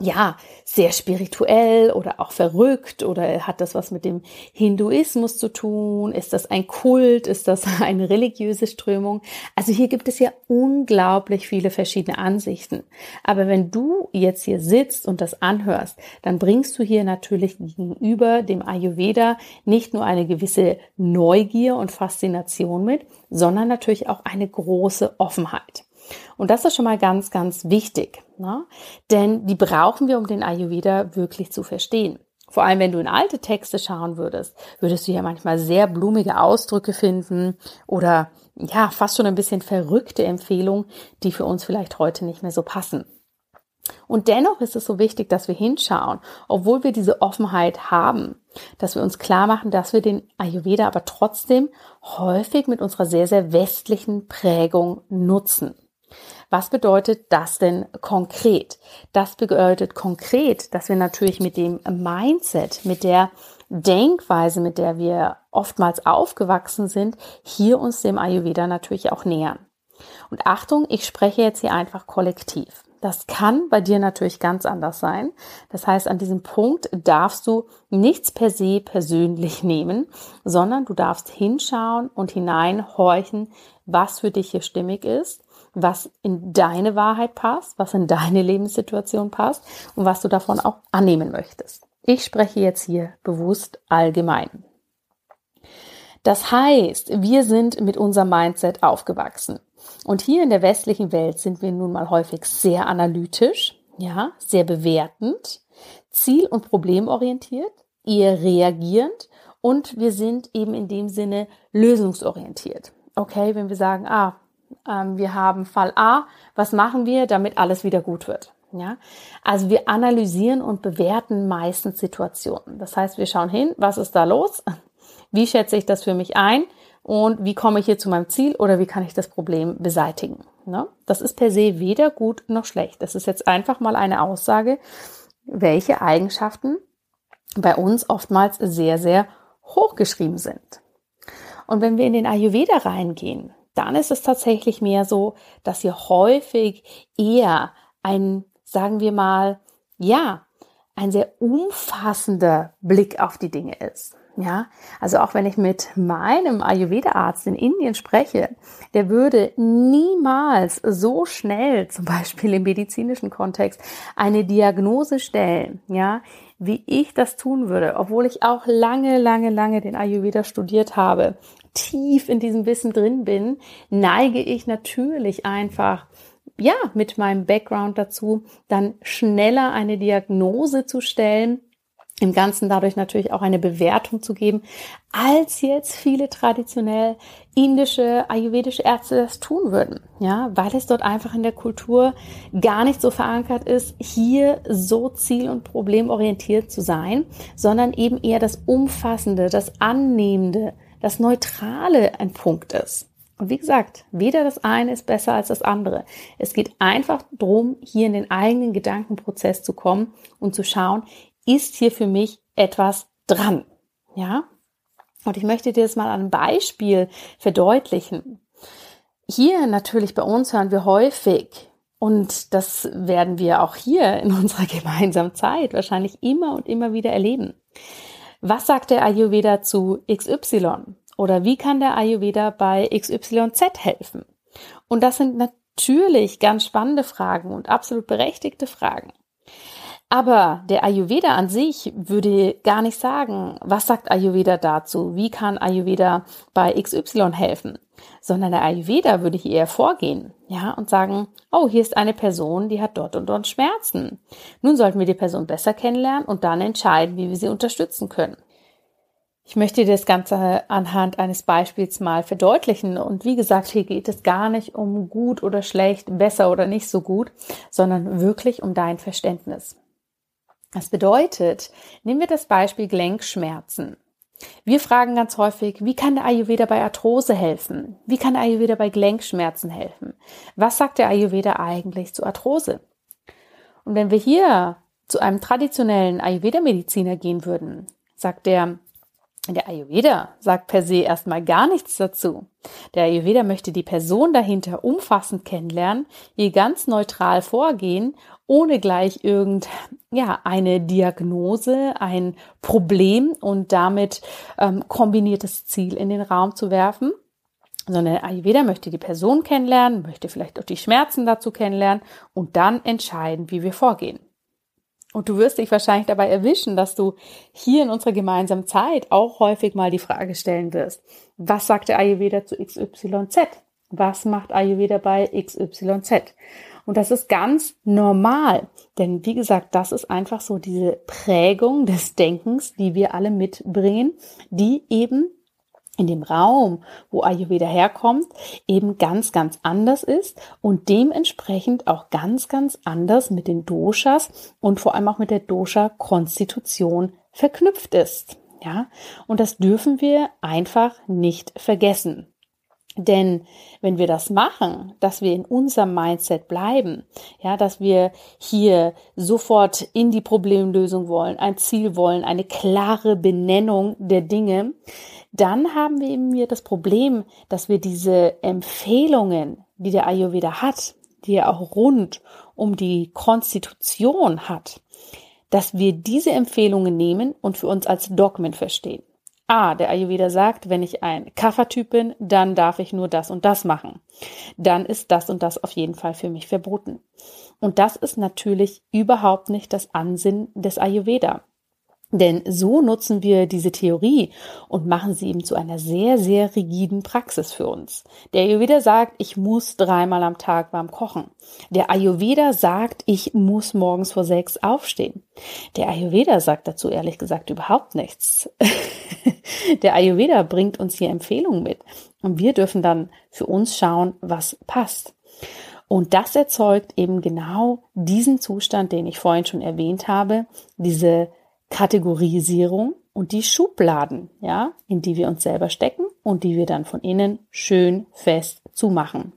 ja, sehr spirituell oder auch verrückt oder hat das was mit dem Hinduismus zu tun? Ist das ein Kult? Ist das eine religiöse Strömung? Also hier gibt es ja unglaublich viele verschiedene Ansichten. Aber wenn du jetzt hier sitzt und das anhörst, dann bringst du hier natürlich gegenüber dem Ayurveda nicht nur eine gewisse Neugier und Faszination mit, sondern natürlich auch eine große Offenheit. Und das ist schon mal ganz, ganz wichtig, ne? denn die brauchen wir, um den Ayurveda wirklich zu verstehen. Vor allem, wenn du in alte Texte schauen würdest, würdest du ja manchmal sehr blumige Ausdrücke finden oder ja, fast schon ein bisschen verrückte Empfehlungen, die für uns vielleicht heute nicht mehr so passen. Und dennoch ist es so wichtig, dass wir hinschauen, obwohl wir diese Offenheit haben, dass wir uns klar machen, dass wir den Ayurveda aber trotzdem häufig mit unserer sehr, sehr westlichen Prägung nutzen. Was bedeutet das denn konkret? Das bedeutet konkret, dass wir natürlich mit dem Mindset, mit der Denkweise, mit der wir oftmals aufgewachsen sind, hier uns dem Ayurveda natürlich auch nähern. Und Achtung, ich spreche jetzt hier einfach kollektiv. Das kann bei dir natürlich ganz anders sein. Das heißt, an diesem Punkt darfst du nichts per se persönlich nehmen, sondern du darfst hinschauen und hineinhorchen, was für dich hier stimmig ist was in deine Wahrheit passt, was in deine Lebenssituation passt und was du davon auch annehmen möchtest. Ich spreche jetzt hier bewusst allgemein. Das heißt, wir sind mit unserem Mindset aufgewachsen. Und hier in der westlichen Welt sind wir nun mal häufig sehr analytisch, ja, sehr bewertend, ziel- und problemorientiert, eher reagierend und wir sind eben in dem Sinne lösungsorientiert. Okay, wenn wir sagen, ah, wir haben Fall A, was machen wir, damit alles wieder gut wird? Ja, also wir analysieren und bewerten meistens Situationen. Das heißt, wir schauen hin, was ist da los? Wie schätze ich das für mich ein? Und wie komme ich hier zu meinem Ziel oder wie kann ich das Problem beseitigen? Ne? Das ist per se weder gut noch schlecht. Das ist jetzt einfach mal eine Aussage, welche Eigenschaften bei uns oftmals sehr, sehr hochgeschrieben sind. Und wenn wir in den Ayurveda reingehen, dann ist es tatsächlich mehr so, dass hier häufig eher ein, sagen wir mal, ja, ein sehr umfassender Blick auf die Dinge ist. Ja, also auch wenn ich mit meinem Ayurveda-Arzt in Indien spreche, der würde niemals so schnell, zum Beispiel im medizinischen Kontext, eine Diagnose stellen, ja, wie ich das tun würde, obwohl ich auch lange, lange, lange den Ayurveda studiert habe tief in diesem Wissen drin bin, neige ich natürlich einfach ja, mit meinem Background dazu, dann schneller eine Diagnose zu stellen, im Ganzen dadurch natürlich auch eine Bewertung zu geben, als jetzt viele traditionell indische, ayurvedische Ärzte das tun würden. Ja, weil es dort einfach in der Kultur gar nicht so verankert ist, hier so ziel- und problemorientiert zu sein, sondern eben eher das Umfassende, das Annehmende, das Neutrale ein Punkt ist. Und wie gesagt, weder das eine ist besser als das andere. Es geht einfach darum, hier in den eigenen Gedankenprozess zu kommen und zu schauen, ist hier für mich etwas dran? Ja? Und ich möchte dir das mal an einem Beispiel verdeutlichen. Hier natürlich bei uns hören wir häufig, und das werden wir auch hier in unserer gemeinsamen Zeit wahrscheinlich immer und immer wieder erleben. Was sagt der Ayurveda zu XY? Oder wie kann der Ayurveda bei XYZ helfen? Und das sind natürlich ganz spannende Fragen und absolut berechtigte Fragen. Aber der Ayurveda an sich würde gar nicht sagen, was sagt Ayurveda dazu? Wie kann Ayurveda bei XY helfen? Sondern der Ayurveda würde hier eher vorgehen, ja, und sagen, oh, hier ist eine Person, die hat dort und dort Schmerzen. Nun sollten wir die Person besser kennenlernen und dann entscheiden, wie wir sie unterstützen können. Ich möchte das Ganze anhand eines Beispiels mal verdeutlichen. Und wie gesagt, hier geht es gar nicht um gut oder schlecht, besser oder nicht so gut, sondern wirklich um dein Verständnis. Das bedeutet, nehmen wir das Beispiel Gelenkschmerzen. Wir fragen ganz häufig, wie kann der Ayurveda bei Arthrose helfen? Wie kann der Ayurveda bei Gelenkschmerzen helfen? Was sagt der Ayurveda eigentlich zu Arthrose? Und wenn wir hier zu einem traditionellen Ayurveda-Mediziner gehen würden, sagt der, Der Ayurveda sagt per se erstmal gar nichts dazu. Der Ayurveda möchte die Person dahinter umfassend kennenlernen, ihr ganz neutral vorgehen, ohne gleich irgend, ja, eine Diagnose, ein Problem und damit ähm, kombiniertes Ziel in den Raum zu werfen, sondern der Ayurveda möchte die Person kennenlernen, möchte vielleicht auch die Schmerzen dazu kennenlernen und dann entscheiden, wie wir vorgehen. Und du wirst dich wahrscheinlich dabei erwischen, dass du hier in unserer gemeinsamen Zeit auch häufig mal die Frage stellen wirst, was sagt der Ayurveda zu XYZ? Was macht Ayurveda bei XYZ? Und das ist ganz normal, denn wie gesagt, das ist einfach so diese Prägung des Denkens, die wir alle mitbringen, die eben in dem Raum, wo Ayurveda herkommt, eben ganz, ganz anders ist und dementsprechend auch ganz, ganz anders mit den Doshas und vor allem auch mit der Dosha-Konstitution verknüpft ist. Ja, und das dürfen wir einfach nicht vergessen. Denn wenn wir das machen, dass wir in unserem Mindset bleiben, ja, dass wir hier sofort in die Problemlösung wollen, ein Ziel wollen, eine klare Benennung der Dinge, dann haben wir eben hier das Problem, dass wir diese Empfehlungen, die der Ayurveda hat, die er auch rund um die Konstitution hat, dass wir diese Empfehlungen nehmen und für uns als Dogmen verstehen. Ah, der Ayurveda sagt, wenn ich ein Kaffertyp bin, dann darf ich nur das und das machen. Dann ist das und das auf jeden Fall für mich verboten. Und das ist natürlich überhaupt nicht das Ansinnen des Ayurveda. Denn so nutzen wir diese Theorie und machen sie eben zu einer sehr, sehr rigiden Praxis für uns. Der Ayurveda sagt, ich muss dreimal am Tag warm kochen. Der Ayurveda sagt, ich muss morgens vor sechs aufstehen. Der Ayurveda sagt dazu ehrlich gesagt überhaupt nichts. Der Ayurveda bringt uns hier Empfehlungen mit und wir dürfen dann für uns schauen, was passt. Und das erzeugt eben genau diesen Zustand, den ich vorhin schon erwähnt habe, diese Kategorisierung und die Schubladen, ja, in die wir uns selber stecken und die wir dann von innen schön fest zumachen.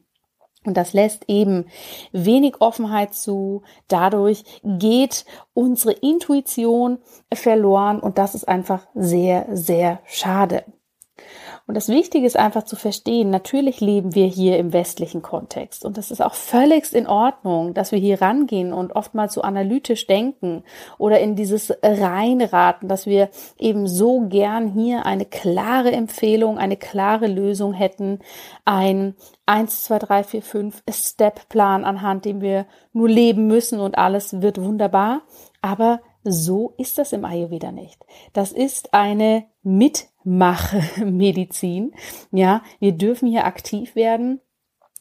Und das lässt eben wenig Offenheit zu. Dadurch geht unsere Intuition verloren und das ist einfach sehr, sehr schade. Und das Wichtige ist einfach zu verstehen, natürlich leben wir hier im westlichen Kontext und das ist auch völligst in Ordnung, dass wir hier rangehen und oftmals so analytisch denken oder in dieses reinraten, dass wir eben so gern hier eine klare Empfehlung, eine klare Lösung hätten, ein 1, 2, 3, 4, 5 Step-Plan anhand dem wir nur leben müssen und alles wird wunderbar. Aber so ist das im Ayurveda nicht. Das ist eine Mitmachmedizin. Ja, wir dürfen hier aktiv werden.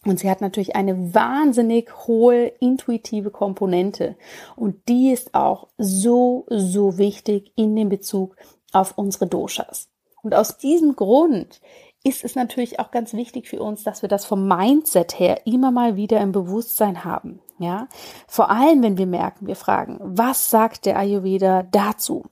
Und sie hat natürlich eine wahnsinnig hohe intuitive Komponente. Und die ist auch so, so wichtig in dem Bezug auf unsere Doshas. Und aus diesem Grund ist es natürlich auch ganz wichtig für uns, dass wir das vom Mindset her immer mal wieder im Bewusstsein haben. Ja, vor allem, wenn wir merken, wir fragen, was sagt der Ayurveda dazu?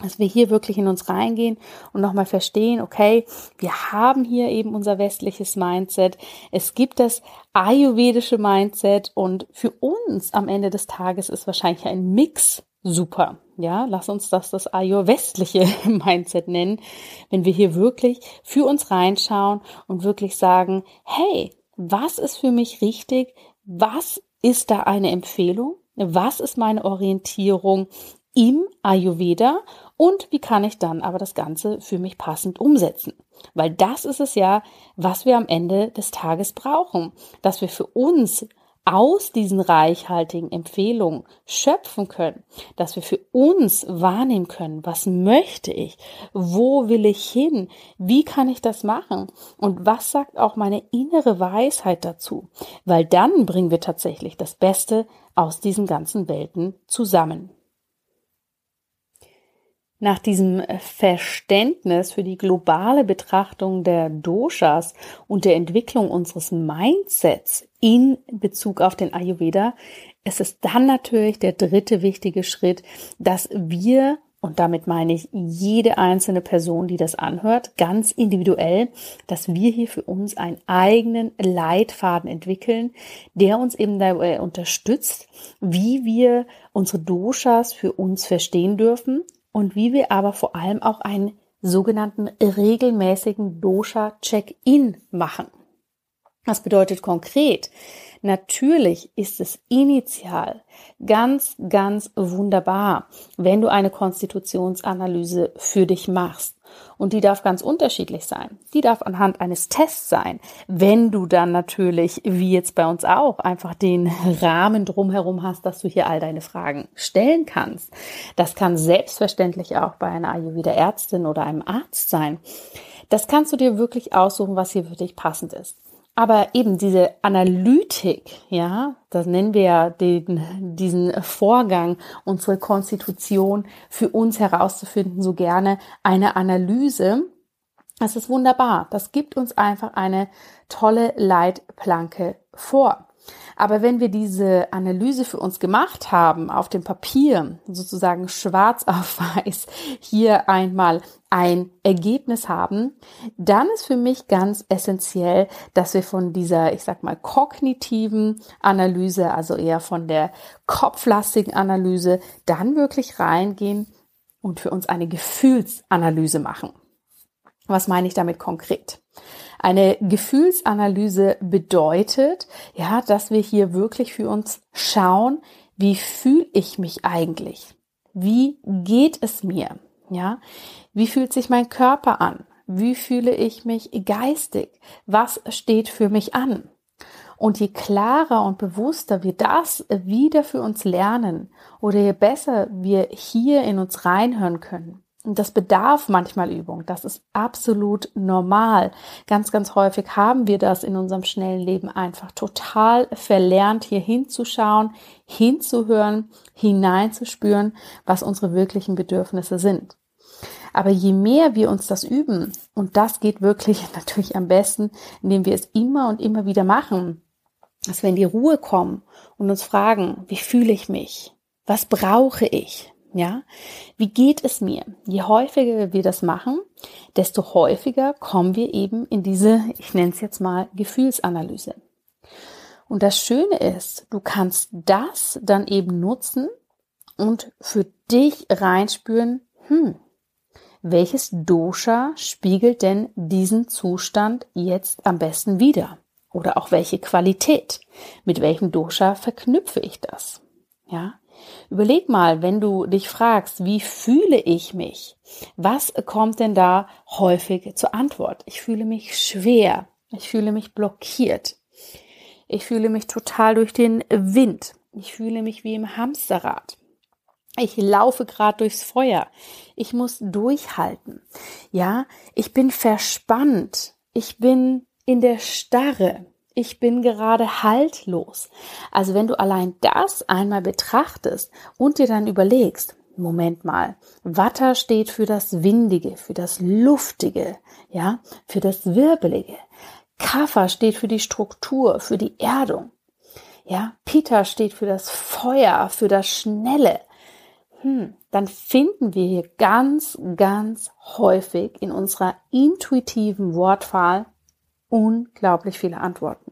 Dass wir hier wirklich in uns reingehen und nochmal verstehen, okay, wir haben hier eben unser westliches Mindset. Es gibt das ayurvedische Mindset und für uns am Ende des Tages ist wahrscheinlich ein Mix super. Ja, lass uns das das ayurvestliche Mindset nennen, wenn wir hier wirklich für uns reinschauen und wirklich sagen, hey, was ist für mich richtig? Was ist da eine Empfehlung? Was ist meine Orientierung im Ayurveda? Und wie kann ich dann aber das Ganze für mich passend umsetzen? Weil das ist es ja, was wir am Ende des Tages brauchen, dass wir für uns aus diesen reichhaltigen Empfehlungen schöpfen können, dass wir für uns wahrnehmen können, was möchte ich, wo will ich hin, wie kann ich das machen und was sagt auch meine innere Weisheit dazu, weil dann bringen wir tatsächlich das Beste aus diesen ganzen Welten zusammen. Nach diesem Verständnis für die globale Betrachtung der Doshas und der Entwicklung unseres Mindsets in Bezug auf den Ayurveda, ist es dann natürlich der dritte wichtige Schritt, dass wir und damit meine ich jede einzelne Person, die das anhört, ganz individuell, dass wir hier für uns einen eigenen Leitfaden entwickeln, der uns eben dabei unterstützt, wie wir unsere Doshas für uns verstehen dürfen und wie wir aber vor allem auch ein sogenannten regelmäßigen Dosha-Check-In machen. Was bedeutet konkret? Natürlich ist es initial ganz, ganz wunderbar, wenn du eine Konstitutionsanalyse für dich machst. Und die darf ganz unterschiedlich sein. Die darf anhand eines Tests sein. Wenn du dann natürlich, wie jetzt bei uns auch, einfach den Rahmen drumherum hast, dass du hier all deine Fragen stellen kannst. Das kann selbstverständlich auch bei einer Ayurveda-Ärztin oder einem Arzt sein. Das kannst du dir wirklich aussuchen, was hier für dich passend ist. Aber eben diese Analytik, ja, das nennen wir ja den, diesen Vorgang, unsere Konstitution für uns herauszufinden, so gerne eine Analyse. Das ist wunderbar. Das gibt uns einfach eine tolle Leitplanke vor. Aber wenn wir diese Analyse für uns gemacht haben, auf dem Papier, sozusagen schwarz auf weiß, hier einmal ein Ergebnis haben, dann ist für mich ganz essentiell, dass wir von dieser, ich sag mal, kognitiven Analyse, also eher von der kopflastigen Analyse, dann wirklich reingehen und für uns eine Gefühlsanalyse machen. Was meine ich damit konkret? Eine Gefühlsanalyse bedeutet, ja, dass wir hier wirklich für uns schauen, wie fühle ich mich eigentlich? Wie geht es mir? Ja, wie fühlt sich mein Körper an? Wie fühle ich mich geistig? Was steht für mich an? Und je klarer und bewusster wir das wieder für uns lernen oder je besser wir hier in uns reinhören können, das bedarf manchmal Übung. Das ist absolut normal. Ganz, ganz häufig haben wir das in unserem schnellen Leben einfach total verlernt, hier hinzuschauen, hinzuhören, hineinzuspüren, was unsere wirklichen Bedürfnisse sind. Aber je mehr wir uns das üben, und das geht wirklich natürlich am besten, indem wir es immer und immer wieder machen, dass wir in die Ruhe kommen und uns fragen, wie fühle ich mich? Was brauche ich? Ja, wie geht es mir? Je häufiger wir das machen, desto häufiger kommen wir eben in diese, ich nenne es jetzt mal Gefühlsanalyse. Und das Schöne ist, du kannst das dann eben nutzen und für dich reinspüren, hm, welches Dosha spiegelt denn diesen Zustand jetzt am besten wider? Oder auch welche Qualität? Mit welchem Dosha verknüpfe ich das? Ja, Überleg mal, wenn du dich fragst, wie fühle ich mich? Was kommt denn da häufig zur Antwort? Ich fühle mich schwer. Ich fühle mich blockiert. Ich fühle mich total durch den Wind. Ich fühle mich wie im Hamsterrad. Ich laufe gerade durchs Feuer. Ich muss durchhalten. Ja, ich bin verspannt. Ich bin in der Starre ich bin gerade haltlos. Also wenn du allein das einmal betrachtest und dir dann überlegst, Moment mal, Watter steht für das Windige, für das Luftige, ja, für das Wirbelige. Kapha steht für die Struktur, für die Erdung. Ja, Pitta steht für das Feuer, für das Schnelle. Hm, dann finden wir hier ganz, ganz häufig in unserer intuitiven Wortwahl unglaublich viele Antworten.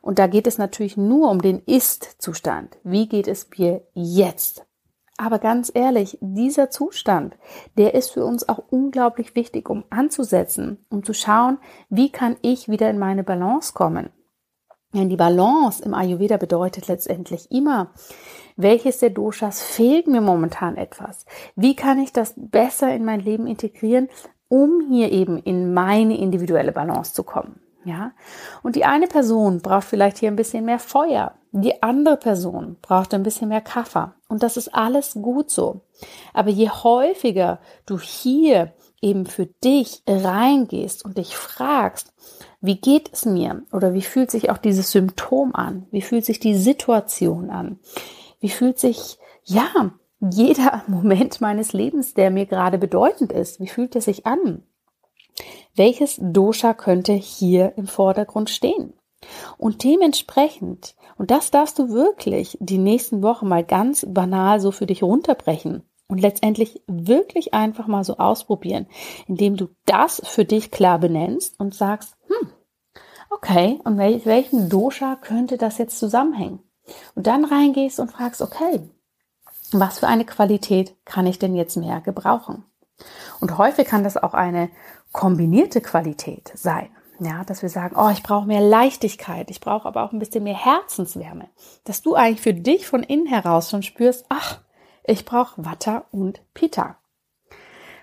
Und da geht es natürlich nur um den Ist-Zustand. Wie geht es mir jetzt? Aber ganz ehrlich, dieser Zustand, der ist für uns auch unglaublich wichtig, um anzusetzen, um zu schauen, wie kann ich wieder in meine Balance kommen. Denn die Balance im Ayurveda bedeutet letztendlich immer, welches der Doshas fehlt mir momentan etwas? Wie kann ich das besser in mein Leben integrieren, um hier eben in meine individuelle Balance zu kommen. Ja, und die eine Person braucht vielleicht hier ein bisschen mehr Feuer. Die andere Person braucht ein bisschen mehr Kaffee. Und das ist alles gut so. Aber je häufiger du hier eben für dich reingehst und dich fragst, wie geht es mir? Oder wie fühlt sich auch dieses Symptom an? Wie fühlt sich die Situation an? Wie fühlt sich, ja, jeder Moment meines Lebens, der mir gerade bedeutend ist. Wie fühlt er sich an? Welches Dosha könnte hier im Vordergrund stehen? Und dementsprechend, und das darfst du wirklich die nächsten Wochen mal ganz banal so für dich runterbrechen und letztendlich wirklich einfach mal so ausprobieren, indem du das für dich klar benennst und sagst, hm, okay, und mit welchem Dosha könnte das jetzt zusammenhängen? Und dann reingehst und fragst, okay, was für eine Qualität kann ich denn jetzt mehr gebrauchen? Und häufig kann das auch eine kombinierte Qualität sein. Ja, dass wir sagen, oh, ich brauche mehr Leichtigkeit, ich brauche aber auch ein bisschen mehr Herzenswärme. Dass du eigentlich für dich von innen heraus schon spürst, ach, ich brauche Watter und Pita.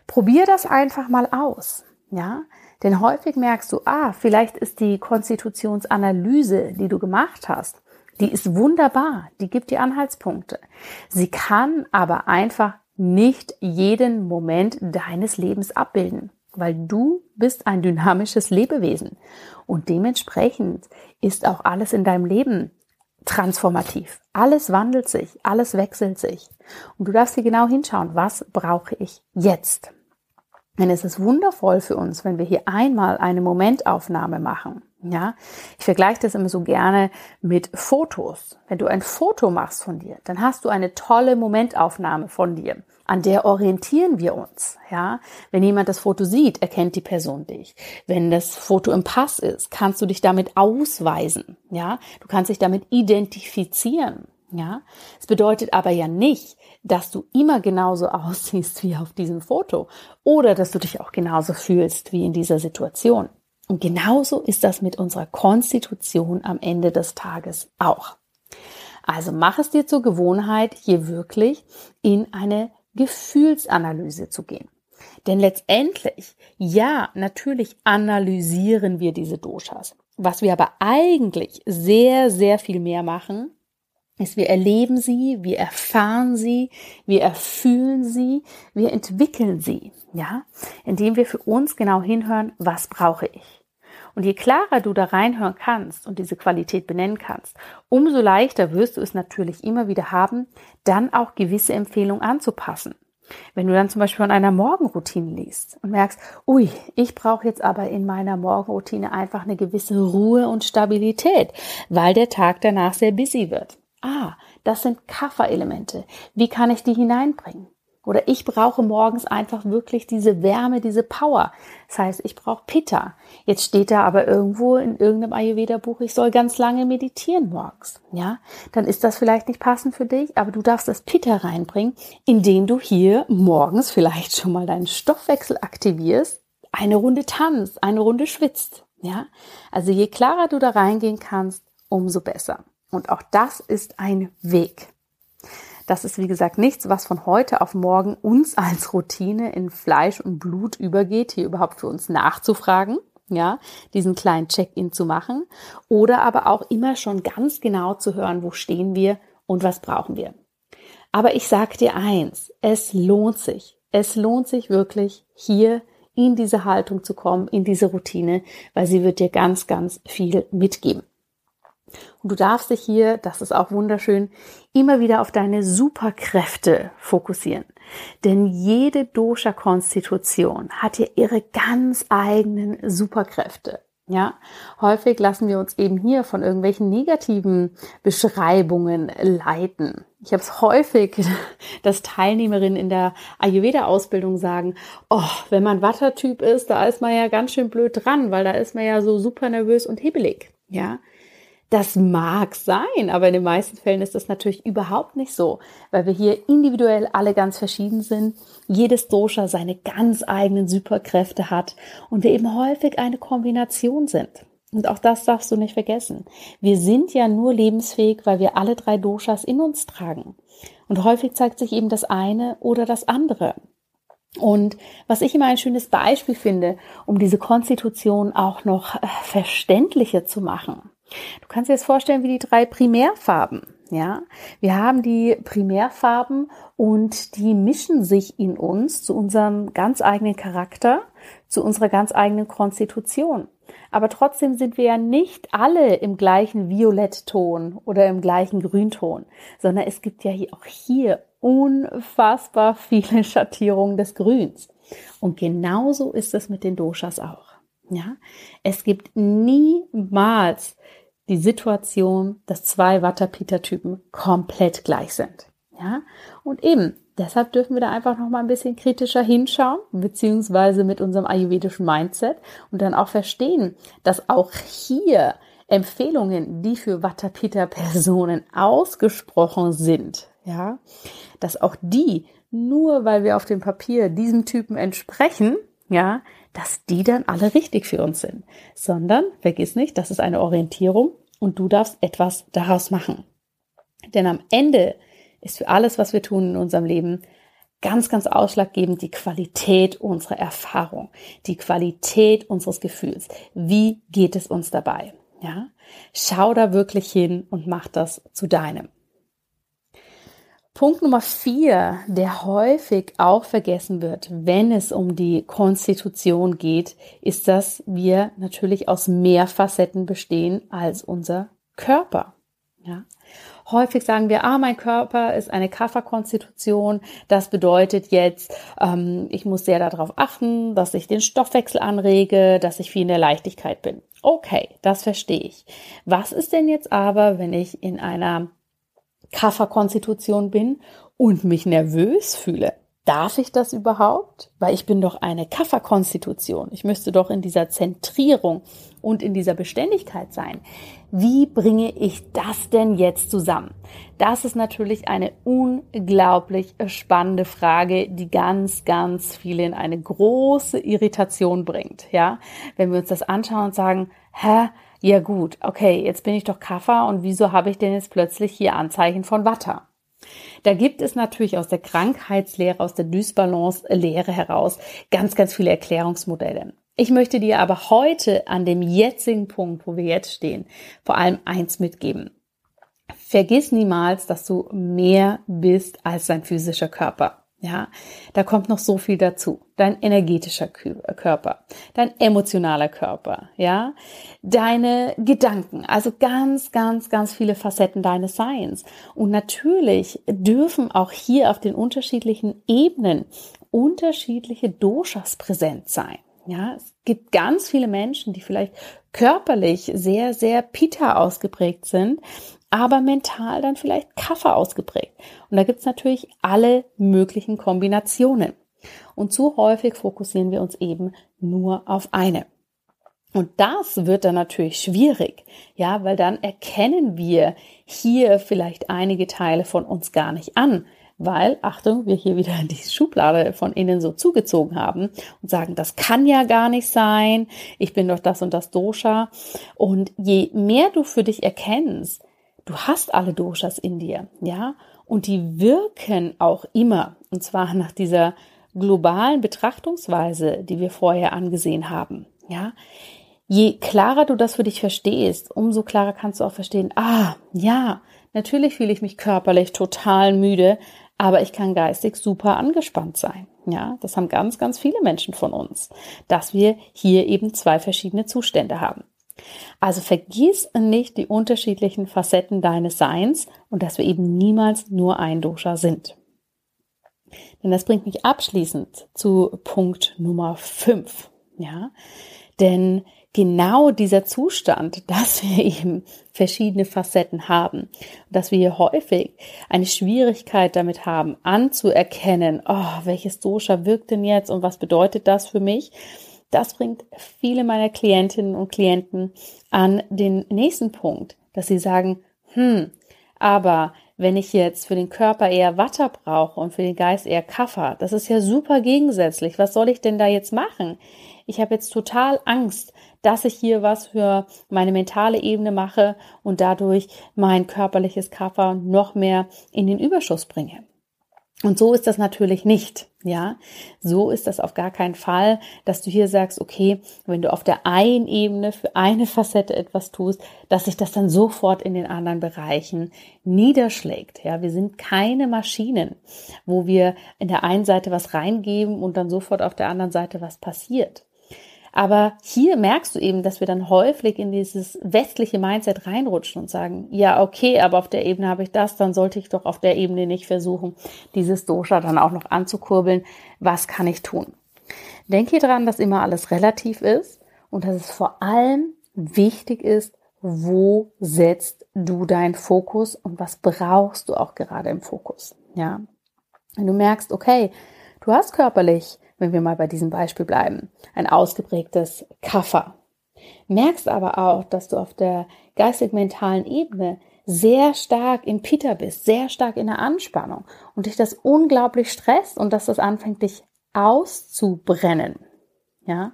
Probier das einfach mal aus. Ja, denn häufig merkst du, ah, vielleicht ist die Konstitutionsanalyse, die du gemacht hast, die ist wunderbar, die gibt dir Anhaltspunkte. Sie kann aber einfach nicht jeden Moment deines Lebens abbilden, weil du bist ein dynamisches Lebewesen und dementsprechend ist auch alles in deinem Leben transformativ. Alles wandelt sich, alles wechselt sich und du darfst hier genau hinschauen, was brauche ich jetzt? Denn es ist wundervoll für uns, wenn wir hier einmal eine Momentaufnahme machen. Ja, ich vergleiche das immer so gerne mit Fotos. Wenn du ein Foto machst von dir, dann hast du eine tolle Momentaufnahme von dir. An der orientieren wir uns. Ja, wenn jemand das Foto sieht, erkennt die Person dich. Wenn das Foto im Pass ist, kannst du dich damit ausweisen. Ja, du kannst dich damit identifizieren. Ja, es bedeutet aber ja nicht, dass du immer genauso aussiehst wie auf diesem Foto oder dass du dich auch genauso fühlst wie in dieser Situation. Und genauso ist das mit unserer Konstitution am Ende des Tages auch. Also mach es dir zur Gewohnheit, hier wirklich in eine Gefühlsanalyse zu gehen. Denn letztendlich, ja, natürlich analysieren wir diese Doshas. Was wir aber eigentlich sehr, sehr viel mehr machen, ist, wir erleben sie, wir erfahren sie, wir erfühlen sie, wir entwickeln sie, ja, indem wir für uns genau hinhören, was brauche ich. Und je klarer du da reinhören kannst und diese Qualität benennen kannst, umso leichter wirst du es natürlich immer wieder haben, dann auch gewisse Empfehlungen anzupassen. Wenn du dann zum Beispiel von einer Morgenroutine liest und merkst, ui, ich brauche jetzt aber in meiner Morgenroutine einfach eine gewisse Ruhe und Stabilität, weil der Tag danach sehr busy wird ah, das sind Kafferelemente. Wie kann ich die hineinbringen? Oder ich brauche morgens einfach wirklich diese Wärme, diese Power. Das heißt, ich brauche Pitta. Jetzt steht da aber irgendwo in irgendeinem Ayurveda-Buch, ich soll ganz lange meditieren morgens. Ja, dann ist das vielleicht nicht passend für dich, aber du darfst das Pitta reinbringen, indem du hier morgens vielleicht schon mal deinen Stoffwechsel aktivierst, eine Runde tanzt, eine Runde schwitzt. Ja, also je klarer du da reingehen kannst, umso besser. Und auch das ist ein Weg. Das ist, wie gesagt, nichts, was von heute auf morgen uns als Routine in Fleisch und Blut übergeht, hier überhaupt für uns nachzufragen, ja, diesen kleinen Check-in zu machen oder aber auch immer schon ganz genau zu hören, wo stehen wir und was brauchen wir. Aber ich sag dir eins, es lohnt sich. Es lohnt sich wirklich, hier in diese Haltung zu kommen, in diese Routine, weil sie wird dir ganz, ganz viel mitgeben. Und du darfst dich hier, das ist auch wunderschön, immer wieder auf deine Superkräfte fokussieren. Denn jede Dosha-Konstitution hat hier ihre ganz eigenen Superkräfte. Ja, häufig lassen wir uns eben hier von irgendwelchen negativen Beschreibungen leiten. Ich habe es häufig, dass Teilnehmerinnen in der Ayurveda-Ausbildung sagen, oh, wenn man Wattertyp ist, da ist man ja ganz schön blöd dran, weil da ist man ja so super nervös und hebelig. Ja, das mag sein, aber in den meisten Fällen ist das natürlich überhaupt nicht so, weil wir hier individuell alle ganz verschieden sind, jedes Dosha seine ganz eigenen Superkräfte hat und wir eben häufig eine Kombination sind. Und auch das darfst du nicht vergessen. Wir sind ja nur lebensfähig, weil wir alle drei Doshas in uns tragen. Und häufig zeigt sich eben das eine oder das andere. Und was ich immer ein schönes Beispiel finde, um diese Konstitution auch noch äh, verständlicher zu machen, Du kannst dir jetzt vorstellen, wie die drei Primärfarben. Ja, wir haben die Primärfarben und die mischen sich in uns zu unserem ganz eigenen Charakter, zu unserer ganz eigenen Konstitution. Aber trotzdem sind wir ja nicht alle im gleichen Violettton oder im gleichen Grünton, sondern es gibt ja auch hier unfassbar viele Schattierungen des Grüns. Und genauso ist es mit den Doshas auch. Ja, es gibt niemals die Situation, dass zwei Vata-Pitta-Typen komplett gleich sind. Ja, und eben deshalb dürfen wir da einfach noch mal ein bisschen kritischer hinschauen, beziehungsweise mit unserem ayurvedischen Mindset und dann auch verstehen, dass auch hier Empfehlungen, die für Vata-Pitta-Personen ausgesprochen sind, ja, dass auch die, nur weil wir auf dem Papier diesem Typen entsprechen, ja, dass die dann alle richtig für uns sind, sondern vergiss nicht, das ist eine Orientierung und du darfst etwas daraus machen. Denn am Ende ist für alles, was wir tun in unserem Leben, ganz, ganz ausschlaggebend die Qualität unserer Erfahrung, die Qualität unseres Gefühls. Wie geht es uns dabei? Ja, schau da wirklich hin und mach das zu deinem. Punkt Nummer vier, der häufig auch vergessen wird, wenn es um die Konstitution geht, ist, dass wir natürlich aus mehr Facetten bestehen als unser Körper. Ja. Häufig sagen wir, ah, mein Körper ist eine Kafferkonstitution. Das bedeutet jetzt, ähm, ich muss sehr darauf achten, dass ich den Stoffwechsel anrege, dass ich viel in der Leichtigkeit bin. Okay, das verstehe ich. Was ist denn jetzt aber, wenn ich in einer Kafferkonstitution bin und mich nervös fühle? Darf ich das überhaupt? Weil ich bin doch eine Kafferkonstitution. Ich müsste doch in dieser Zentrierung und in dieser Beständigkeit sein. Wie bringe ich das denn jetzt zusammen? Das ist natürlich eine unglaublich spannende Frage, die ganz, ganz viele in eine große Irritation bringt. Ja, wenn wir uns das anschauen und sagen, hä, ja gut, okay, jetzt bin ich doch Kaffer und wieso habe ich denn jetzt plötzlich hier Anzeichen von Watter? Da gibt es natürlich aus der Krankheitslehre, aus der Dysbalance-Lehre heraus ganz, ganz viele Erklärungsmodelle. Ich möchte dir aber heute an dem jetzigen Punkt, wo wir jetzt stehen, vor allem eins mitgeben. Vergiss niemals, dass du mehr bist als dein physischer Körper. Ja, da kommt noch so viel dazu. Dein energetischer Körper, dein emotionaler Körper, ja, deine Gedanken, also ganz, ganz, ganz viele Facetten deines Seins. Und natürlich dürfen auch hier auf den unterschiedlichen Ebenen unterschiedliche Doshas präsent sein. Ja, es gibt ganz viele Menschen, die vielleicht körperlich sehr, sehr Pita ausgeprägt sind, aber mental dann vielleicht Kaffer ausgeprägt. Und da gibt's natürlich alle möglichen Kombinationen. Und zu häufig fokussieren wir uns eben nur auf eine. Und das wird dann natürlich schwierig, ja, weil dann erkennen wir hier vielleicht einige Teile von uns gar nicht an, weil, Achtung, wir hier wieder die Schublade von innen so zugezogen haben und sagen, das kann ja gar nicht sein, ich bin doch das und das Dosha. Und je mehr du für dich erkennst, du hast alle Doshas in dir, ja, und die wirken auch immer, und zwar nach dieser globalen Betrachtungsweise, die wir vorher angesehen haben, ja. Je klarer du das für dich verstehst, umso klarer kannst du auch verstehen, ah, ja, natürlich fühle ich mich körperlich total müde, aber ich kann geistig super angespannt sein. Ja, das haben ganz, ganz viele Menschen von uns, dass wir hier eben zwei verschiedene Zustände haben. Also vergiss nicht die unterschiedlichen Facetten deines Seins und dass wir eben niemals nur ein Dosha sind. Denn das bringt mich abschließend zu Punkt Nummer 5. Ja, denn genau dieser Zustand, dass wir eben verschiedene Facetten haben, dass wir hier häufig eine Schwierigkeit damit haben, anzuerkennen, oh, welches Dosha wirkt denn jetzt und was bedeutet das für mich? Das bringt viele meiner Klientinnen und Klienten an den nächsten Punkt, dass sie sagen, hm, aber wenn ich jetzt für den Körper eher Watter brauche und für den Geist eher Kaffer, das ist ja super gegensätzlich. Was soll ich denn da jetzt machen? Ich habe jetzt total Angst, dass ich hier was für meine mentale Ebene mache und dadurch mein körperliches Kaffer noch mehr in den Überschuss bringe. Und so ist das natürlich nicht. Ja, so ist das auf gar keinen Fall, dass du hier sagst, okay, wenn du auf der einen Ebene für eine Facette etwas tust, dass sich das dann sofort in den anderen Bereichen niederschlägt. Ja, wir sind keine Maschinen, wo wir in der einen Seite was reingeben und dann sofort auf der anderen Seite was passiert. Aber hier merkst du eben, dass wir dann häufig in dieses westliche Mindset reinrutschen und sagen, ja, okay, aber auf der Ebene habe ich das, dann sollte ich doch auf der Ebene nicht versuchen, dieses Dosha dann auch noch anzukurbeln. Was kann ich tun? Denk hier dran, dass immer alles relativ ist und dass es vor allem wichtig ist, wo setzt du deinen Fokus und was brauchst du auch gerade im Fokus? Ja. Wenn du merkst, okay, du hast körperlich wenn wir mal bei diesem Beispiel bleiben, ein ausgeprägtes Kaffer. Merkst aber auch, dass du auf der geistig-mentalen Ebene sehr stark im Pita bist, sehr stark in der Anspannung und dich das unglaublich stresst und dass das anfängt, dich auszubrennen, ja,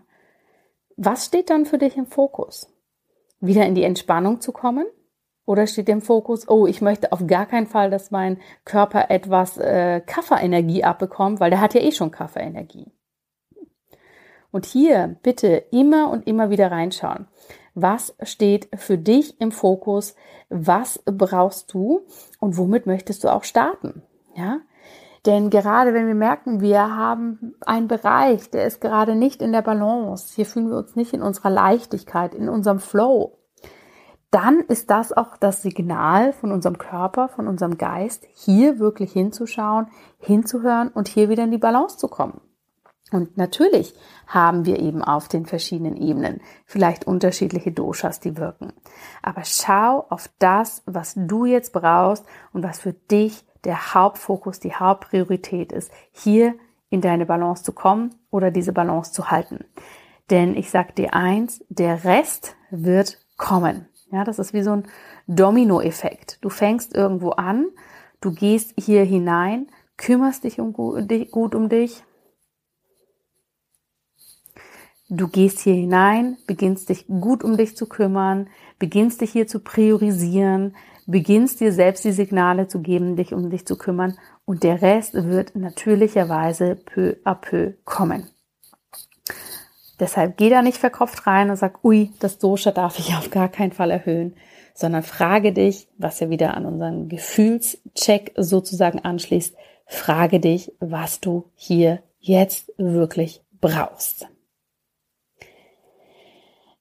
was steht dann für dich im Fokus? Wieder in die Entspannung zu kommen? Oder steht im Fokus, oh, ich möchte auf gar keinen Fall, dass mein Körper etwas äh, Kaffeeenergie abbekommt, weil der hat ja eh schon Kaffeeenergie. Und hier bitte immer und immer wieder reinschauen. Was steht für dich im Fokus? Was brauchst du? Und womit möchtest du auch starten? Ja? Denn gerade wenn wir merken, wir haben einen Bereich, der ist gerade nicht in der Balance, hier fühlen wir uns nicht in unserer Leichtigkeit, in unserem Flow, dann ist das auch das Signal von unserem Körper, von unserem Geist, hier wirklich hinzuschauen, hinzuhören und hier wieder in die Balance zu kommen. Und natürlich haben wir eben auf den verschiedenen Ebenen vielleicht unterschiedliche Doshas, die wirken. Aber schau auf das, was du jetzt brauchst und was für dich der Hauptfokus, die Hauptpriorität ist, hier in deine Balance zu kommen oder diese Balance zu halten. Denn ich sag dir eins, der Rest wird kommen. Ja, das ist wie so ein Dominoeffekt. Du fängst irgendwo an, du gehst hier hinein, kümmerst dich um, gut um dich. Du gehst hier hinein, beginnst dich gut um dich zu kümmern, beginnst dich hier zu priorisieren, beginnst dir selbst die Signale zu geben, dich um dich zu kümmern und der Rest wird natürlicherweise peu à peu kommen. Deshalb geh da nicht verkopft rein und sag, ui, das Dosha darf ich auf gar keinen Fall erhöhen, sondern frage dich, was ja wieder an unseren Gefühlscheck sozusagen anschließt, frage dich, was du hier jetzt wirklich brauchst.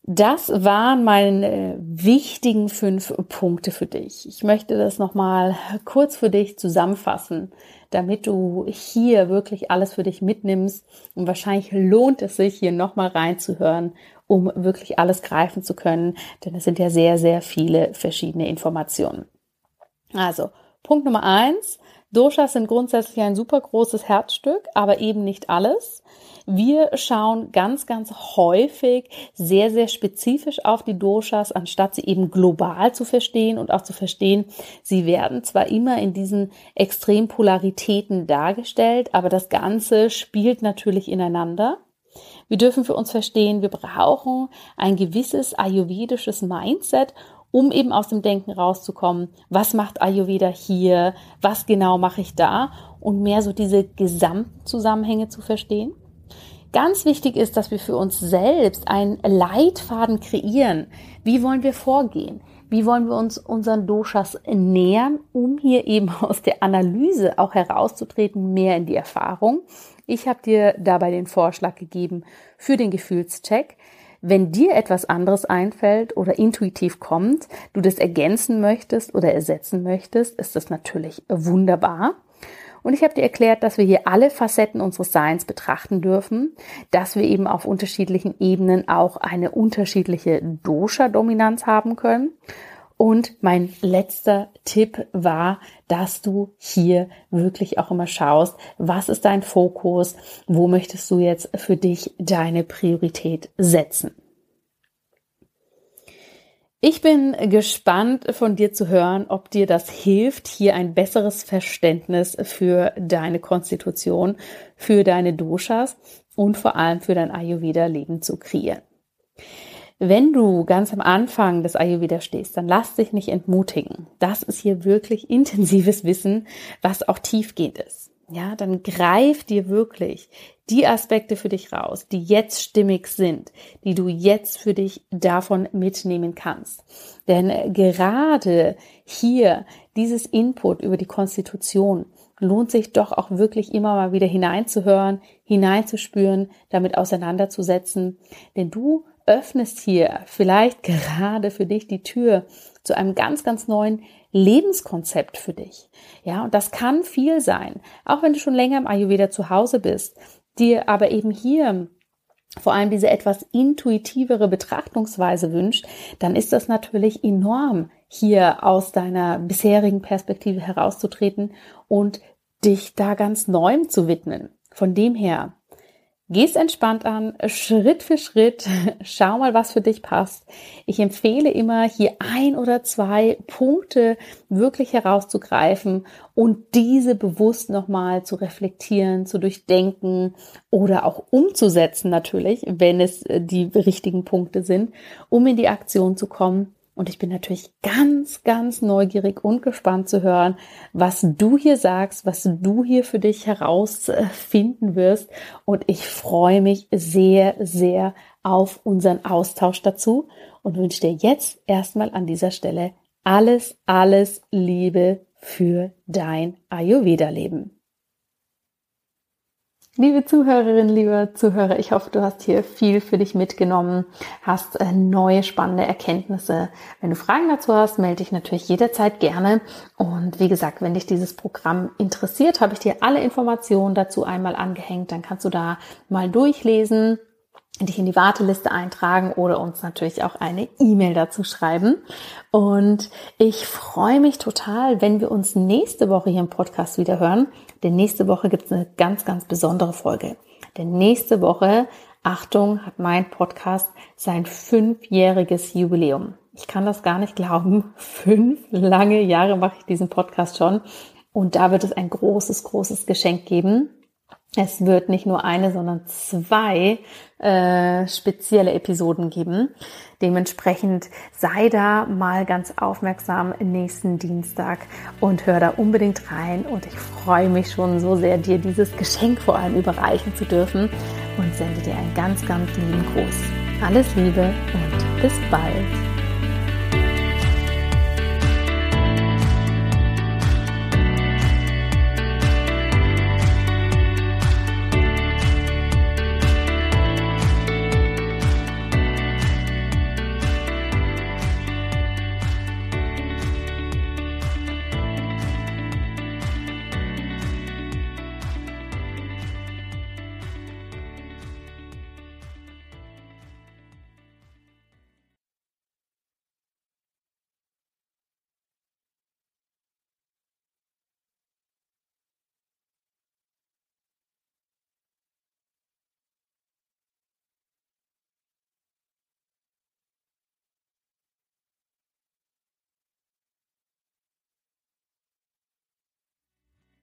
Das waren meine wichtigen fünf Punkte für dich. Ich möchte das nochmal kurz für dich zusammenfassen, damit du hier wirklich alles für dich mitnimmst. Und wahrscheinlich lohnt es sich, hier nochmal reinzuhören, um wirklich alles greifen zu können, denn es sind ja sehr, sehr viele verschiedene Informationen. Also, Punkt Nummer eins. Doshas sind grundsätzlich ein super großes Herzstück, aber eben nicht alles. Wir schauen ganz, ganz häufig sehr, sehr spezifisch auf die Doshas, anstatt sie eben global zu verstehen und auch zu verstehen, sie werden zwar immer in diesen Extrempolaritäten dargestellt, aber das Ganze spielt natürlich ineinander. Wir dürfen für uns verstehen, wir brauchen ein gewisses ayurvedisches Mindset, um eben aus dem Denken rauszukommen, was macht Ayurveda hier, was genau mache ich da und mehr so diese Gesamtzusammenhänge zu verstehen. Ganz wichtig ist, dass wir für uns selbst einen Leitfaden kreieren. Wie wollen wir vorgehen? Wie wollen wir uns unseren Doshas nähern, um hier eben aus der Analyse auch herauszutreten, mehr in die Erfahrung? Ich habe dir dabei den Vorschlag gegeben für den Gefühlscheck. Wenn dir etwas anderes einfällt oder intuitiv kommt, du das ergänzen möchtest oder ersetzen möchtest, ist das natürlich wunderbar. Und ich habe dir erklärt, dass wir hier alle Facetten unseres Seins betrachten dürfen, dass wir eben auf unterschiedlichen Ebenen auch eine unterschiedliche Dosha-Dominanz haben können. Und mein letzter Tipp war, dass du hier wirklich auch immer schaust, was ist dein Fokus, wo möchtest du jetzt für dich deine Priorität setzen. Ich bin gespannt von dir zu hören, ob dir das hilft, hier ein besseres Verständnis für deine Konstitution, für deine Doshas und vor allem für dein Ayurveda-Leben zu kreieren. Wenn du ganz am Anfang des Ayurveda stehst, dann lass dich nicht entmutigen. Das ist hier wirklich intensives Wissen, was auch tiefgehend ist. Ja, dann greif dir wirklich die Aspekte für dich raus, die jetzt stimmig sind, die du jetzt für dich davon mitnehmen kannst. Denn gerade hier dieses Input über die Konstitution lohnt sich doch auch wirklich immer mal wieder hineinzuhören, hineinzuspüren, damit auseinanderzusetzen. Denn du öffnest hier vielleicht gerade für dich die Tür zu einem ganz, ganz neuen Lebenskonzept für dich. Ja, und das kann viel sein. Auch wenn du schon länger im Ayurveda zu Hause bist, dir aber eben hier vor allem diese etwas intuitivere Betrachtungsweise wünscht, dann ist das natürlich enorm, hier aus deiner bisherigen Perspektive herauszutreten und dich da ganz neuem zu widmen. Von dem her, Geh's entspannt an, Schritt für Schritt. Schau mal, was für dich passt. Ich empfehle immer, hier ein oder zwei Punkte wirklich herauszugreifen und diese bewusst nochmal zu reflektieren, zu durchdenken oder auch umzusetzen natürlich, wenn es äh, die richtigen Punkte sind, um in die Aktion zu kommen und ich bin natürlich ganz, ganz neugierig und gespannt zu hören, was du hier sagst, was du hier für dich herausfinden wirst. Und ich freue mich sehr, sehr auf unseren Austausch dazu und wünsche dir jetzt erstmal an dieser Stelle alles, alles Liebe für dein Ayurveda-Leben. Liebe Zuhörerin, lieber Zuhörer, ich hoffe, du hast hier viel für dich mitgenommen, hast äh, neue spannende Erkenntnisse. Wenn du Fragen dazu hast, melde dich natürlich jederzeit gerne. Und wie gesagt, wenn dich dieses Programm interessiert, habe ich dir alle Informationen dazu einmal angehängt. Dann kannst du da mal durchlesen dich in die Warteliste eintragen oder uns natürlich auch eine E-Mail dazu schreiben. Und ich freue mich total, wenn wir uns nächste Woche hier im Podcast wieder hören. Denn nächste Woche gibt es eine ganz, ganz besondere Folge. Denn nächste Woche, Achtung, hat mein Podcast sein fünfjähriges Jubiläum. Ich kann das gar nicht glauben. Fünf lange Jahre mache ich diesen Podcast schon. Und da wird es ein großes, großes Geschenk geben. Es wird nicht nur eine, sondern zwei äh, spezielle Episoden geben. Dementsprechend sei da mal ganz aufmerksam nächsten Dienstag und hör da unbedingt rein. Und ich freue mich schon so sehr, dir dieses Geschenk vor allem überreichen zu dürfen und sende dir einen ganz, ganz lieben Gruß. Alles Liebe und bis bald.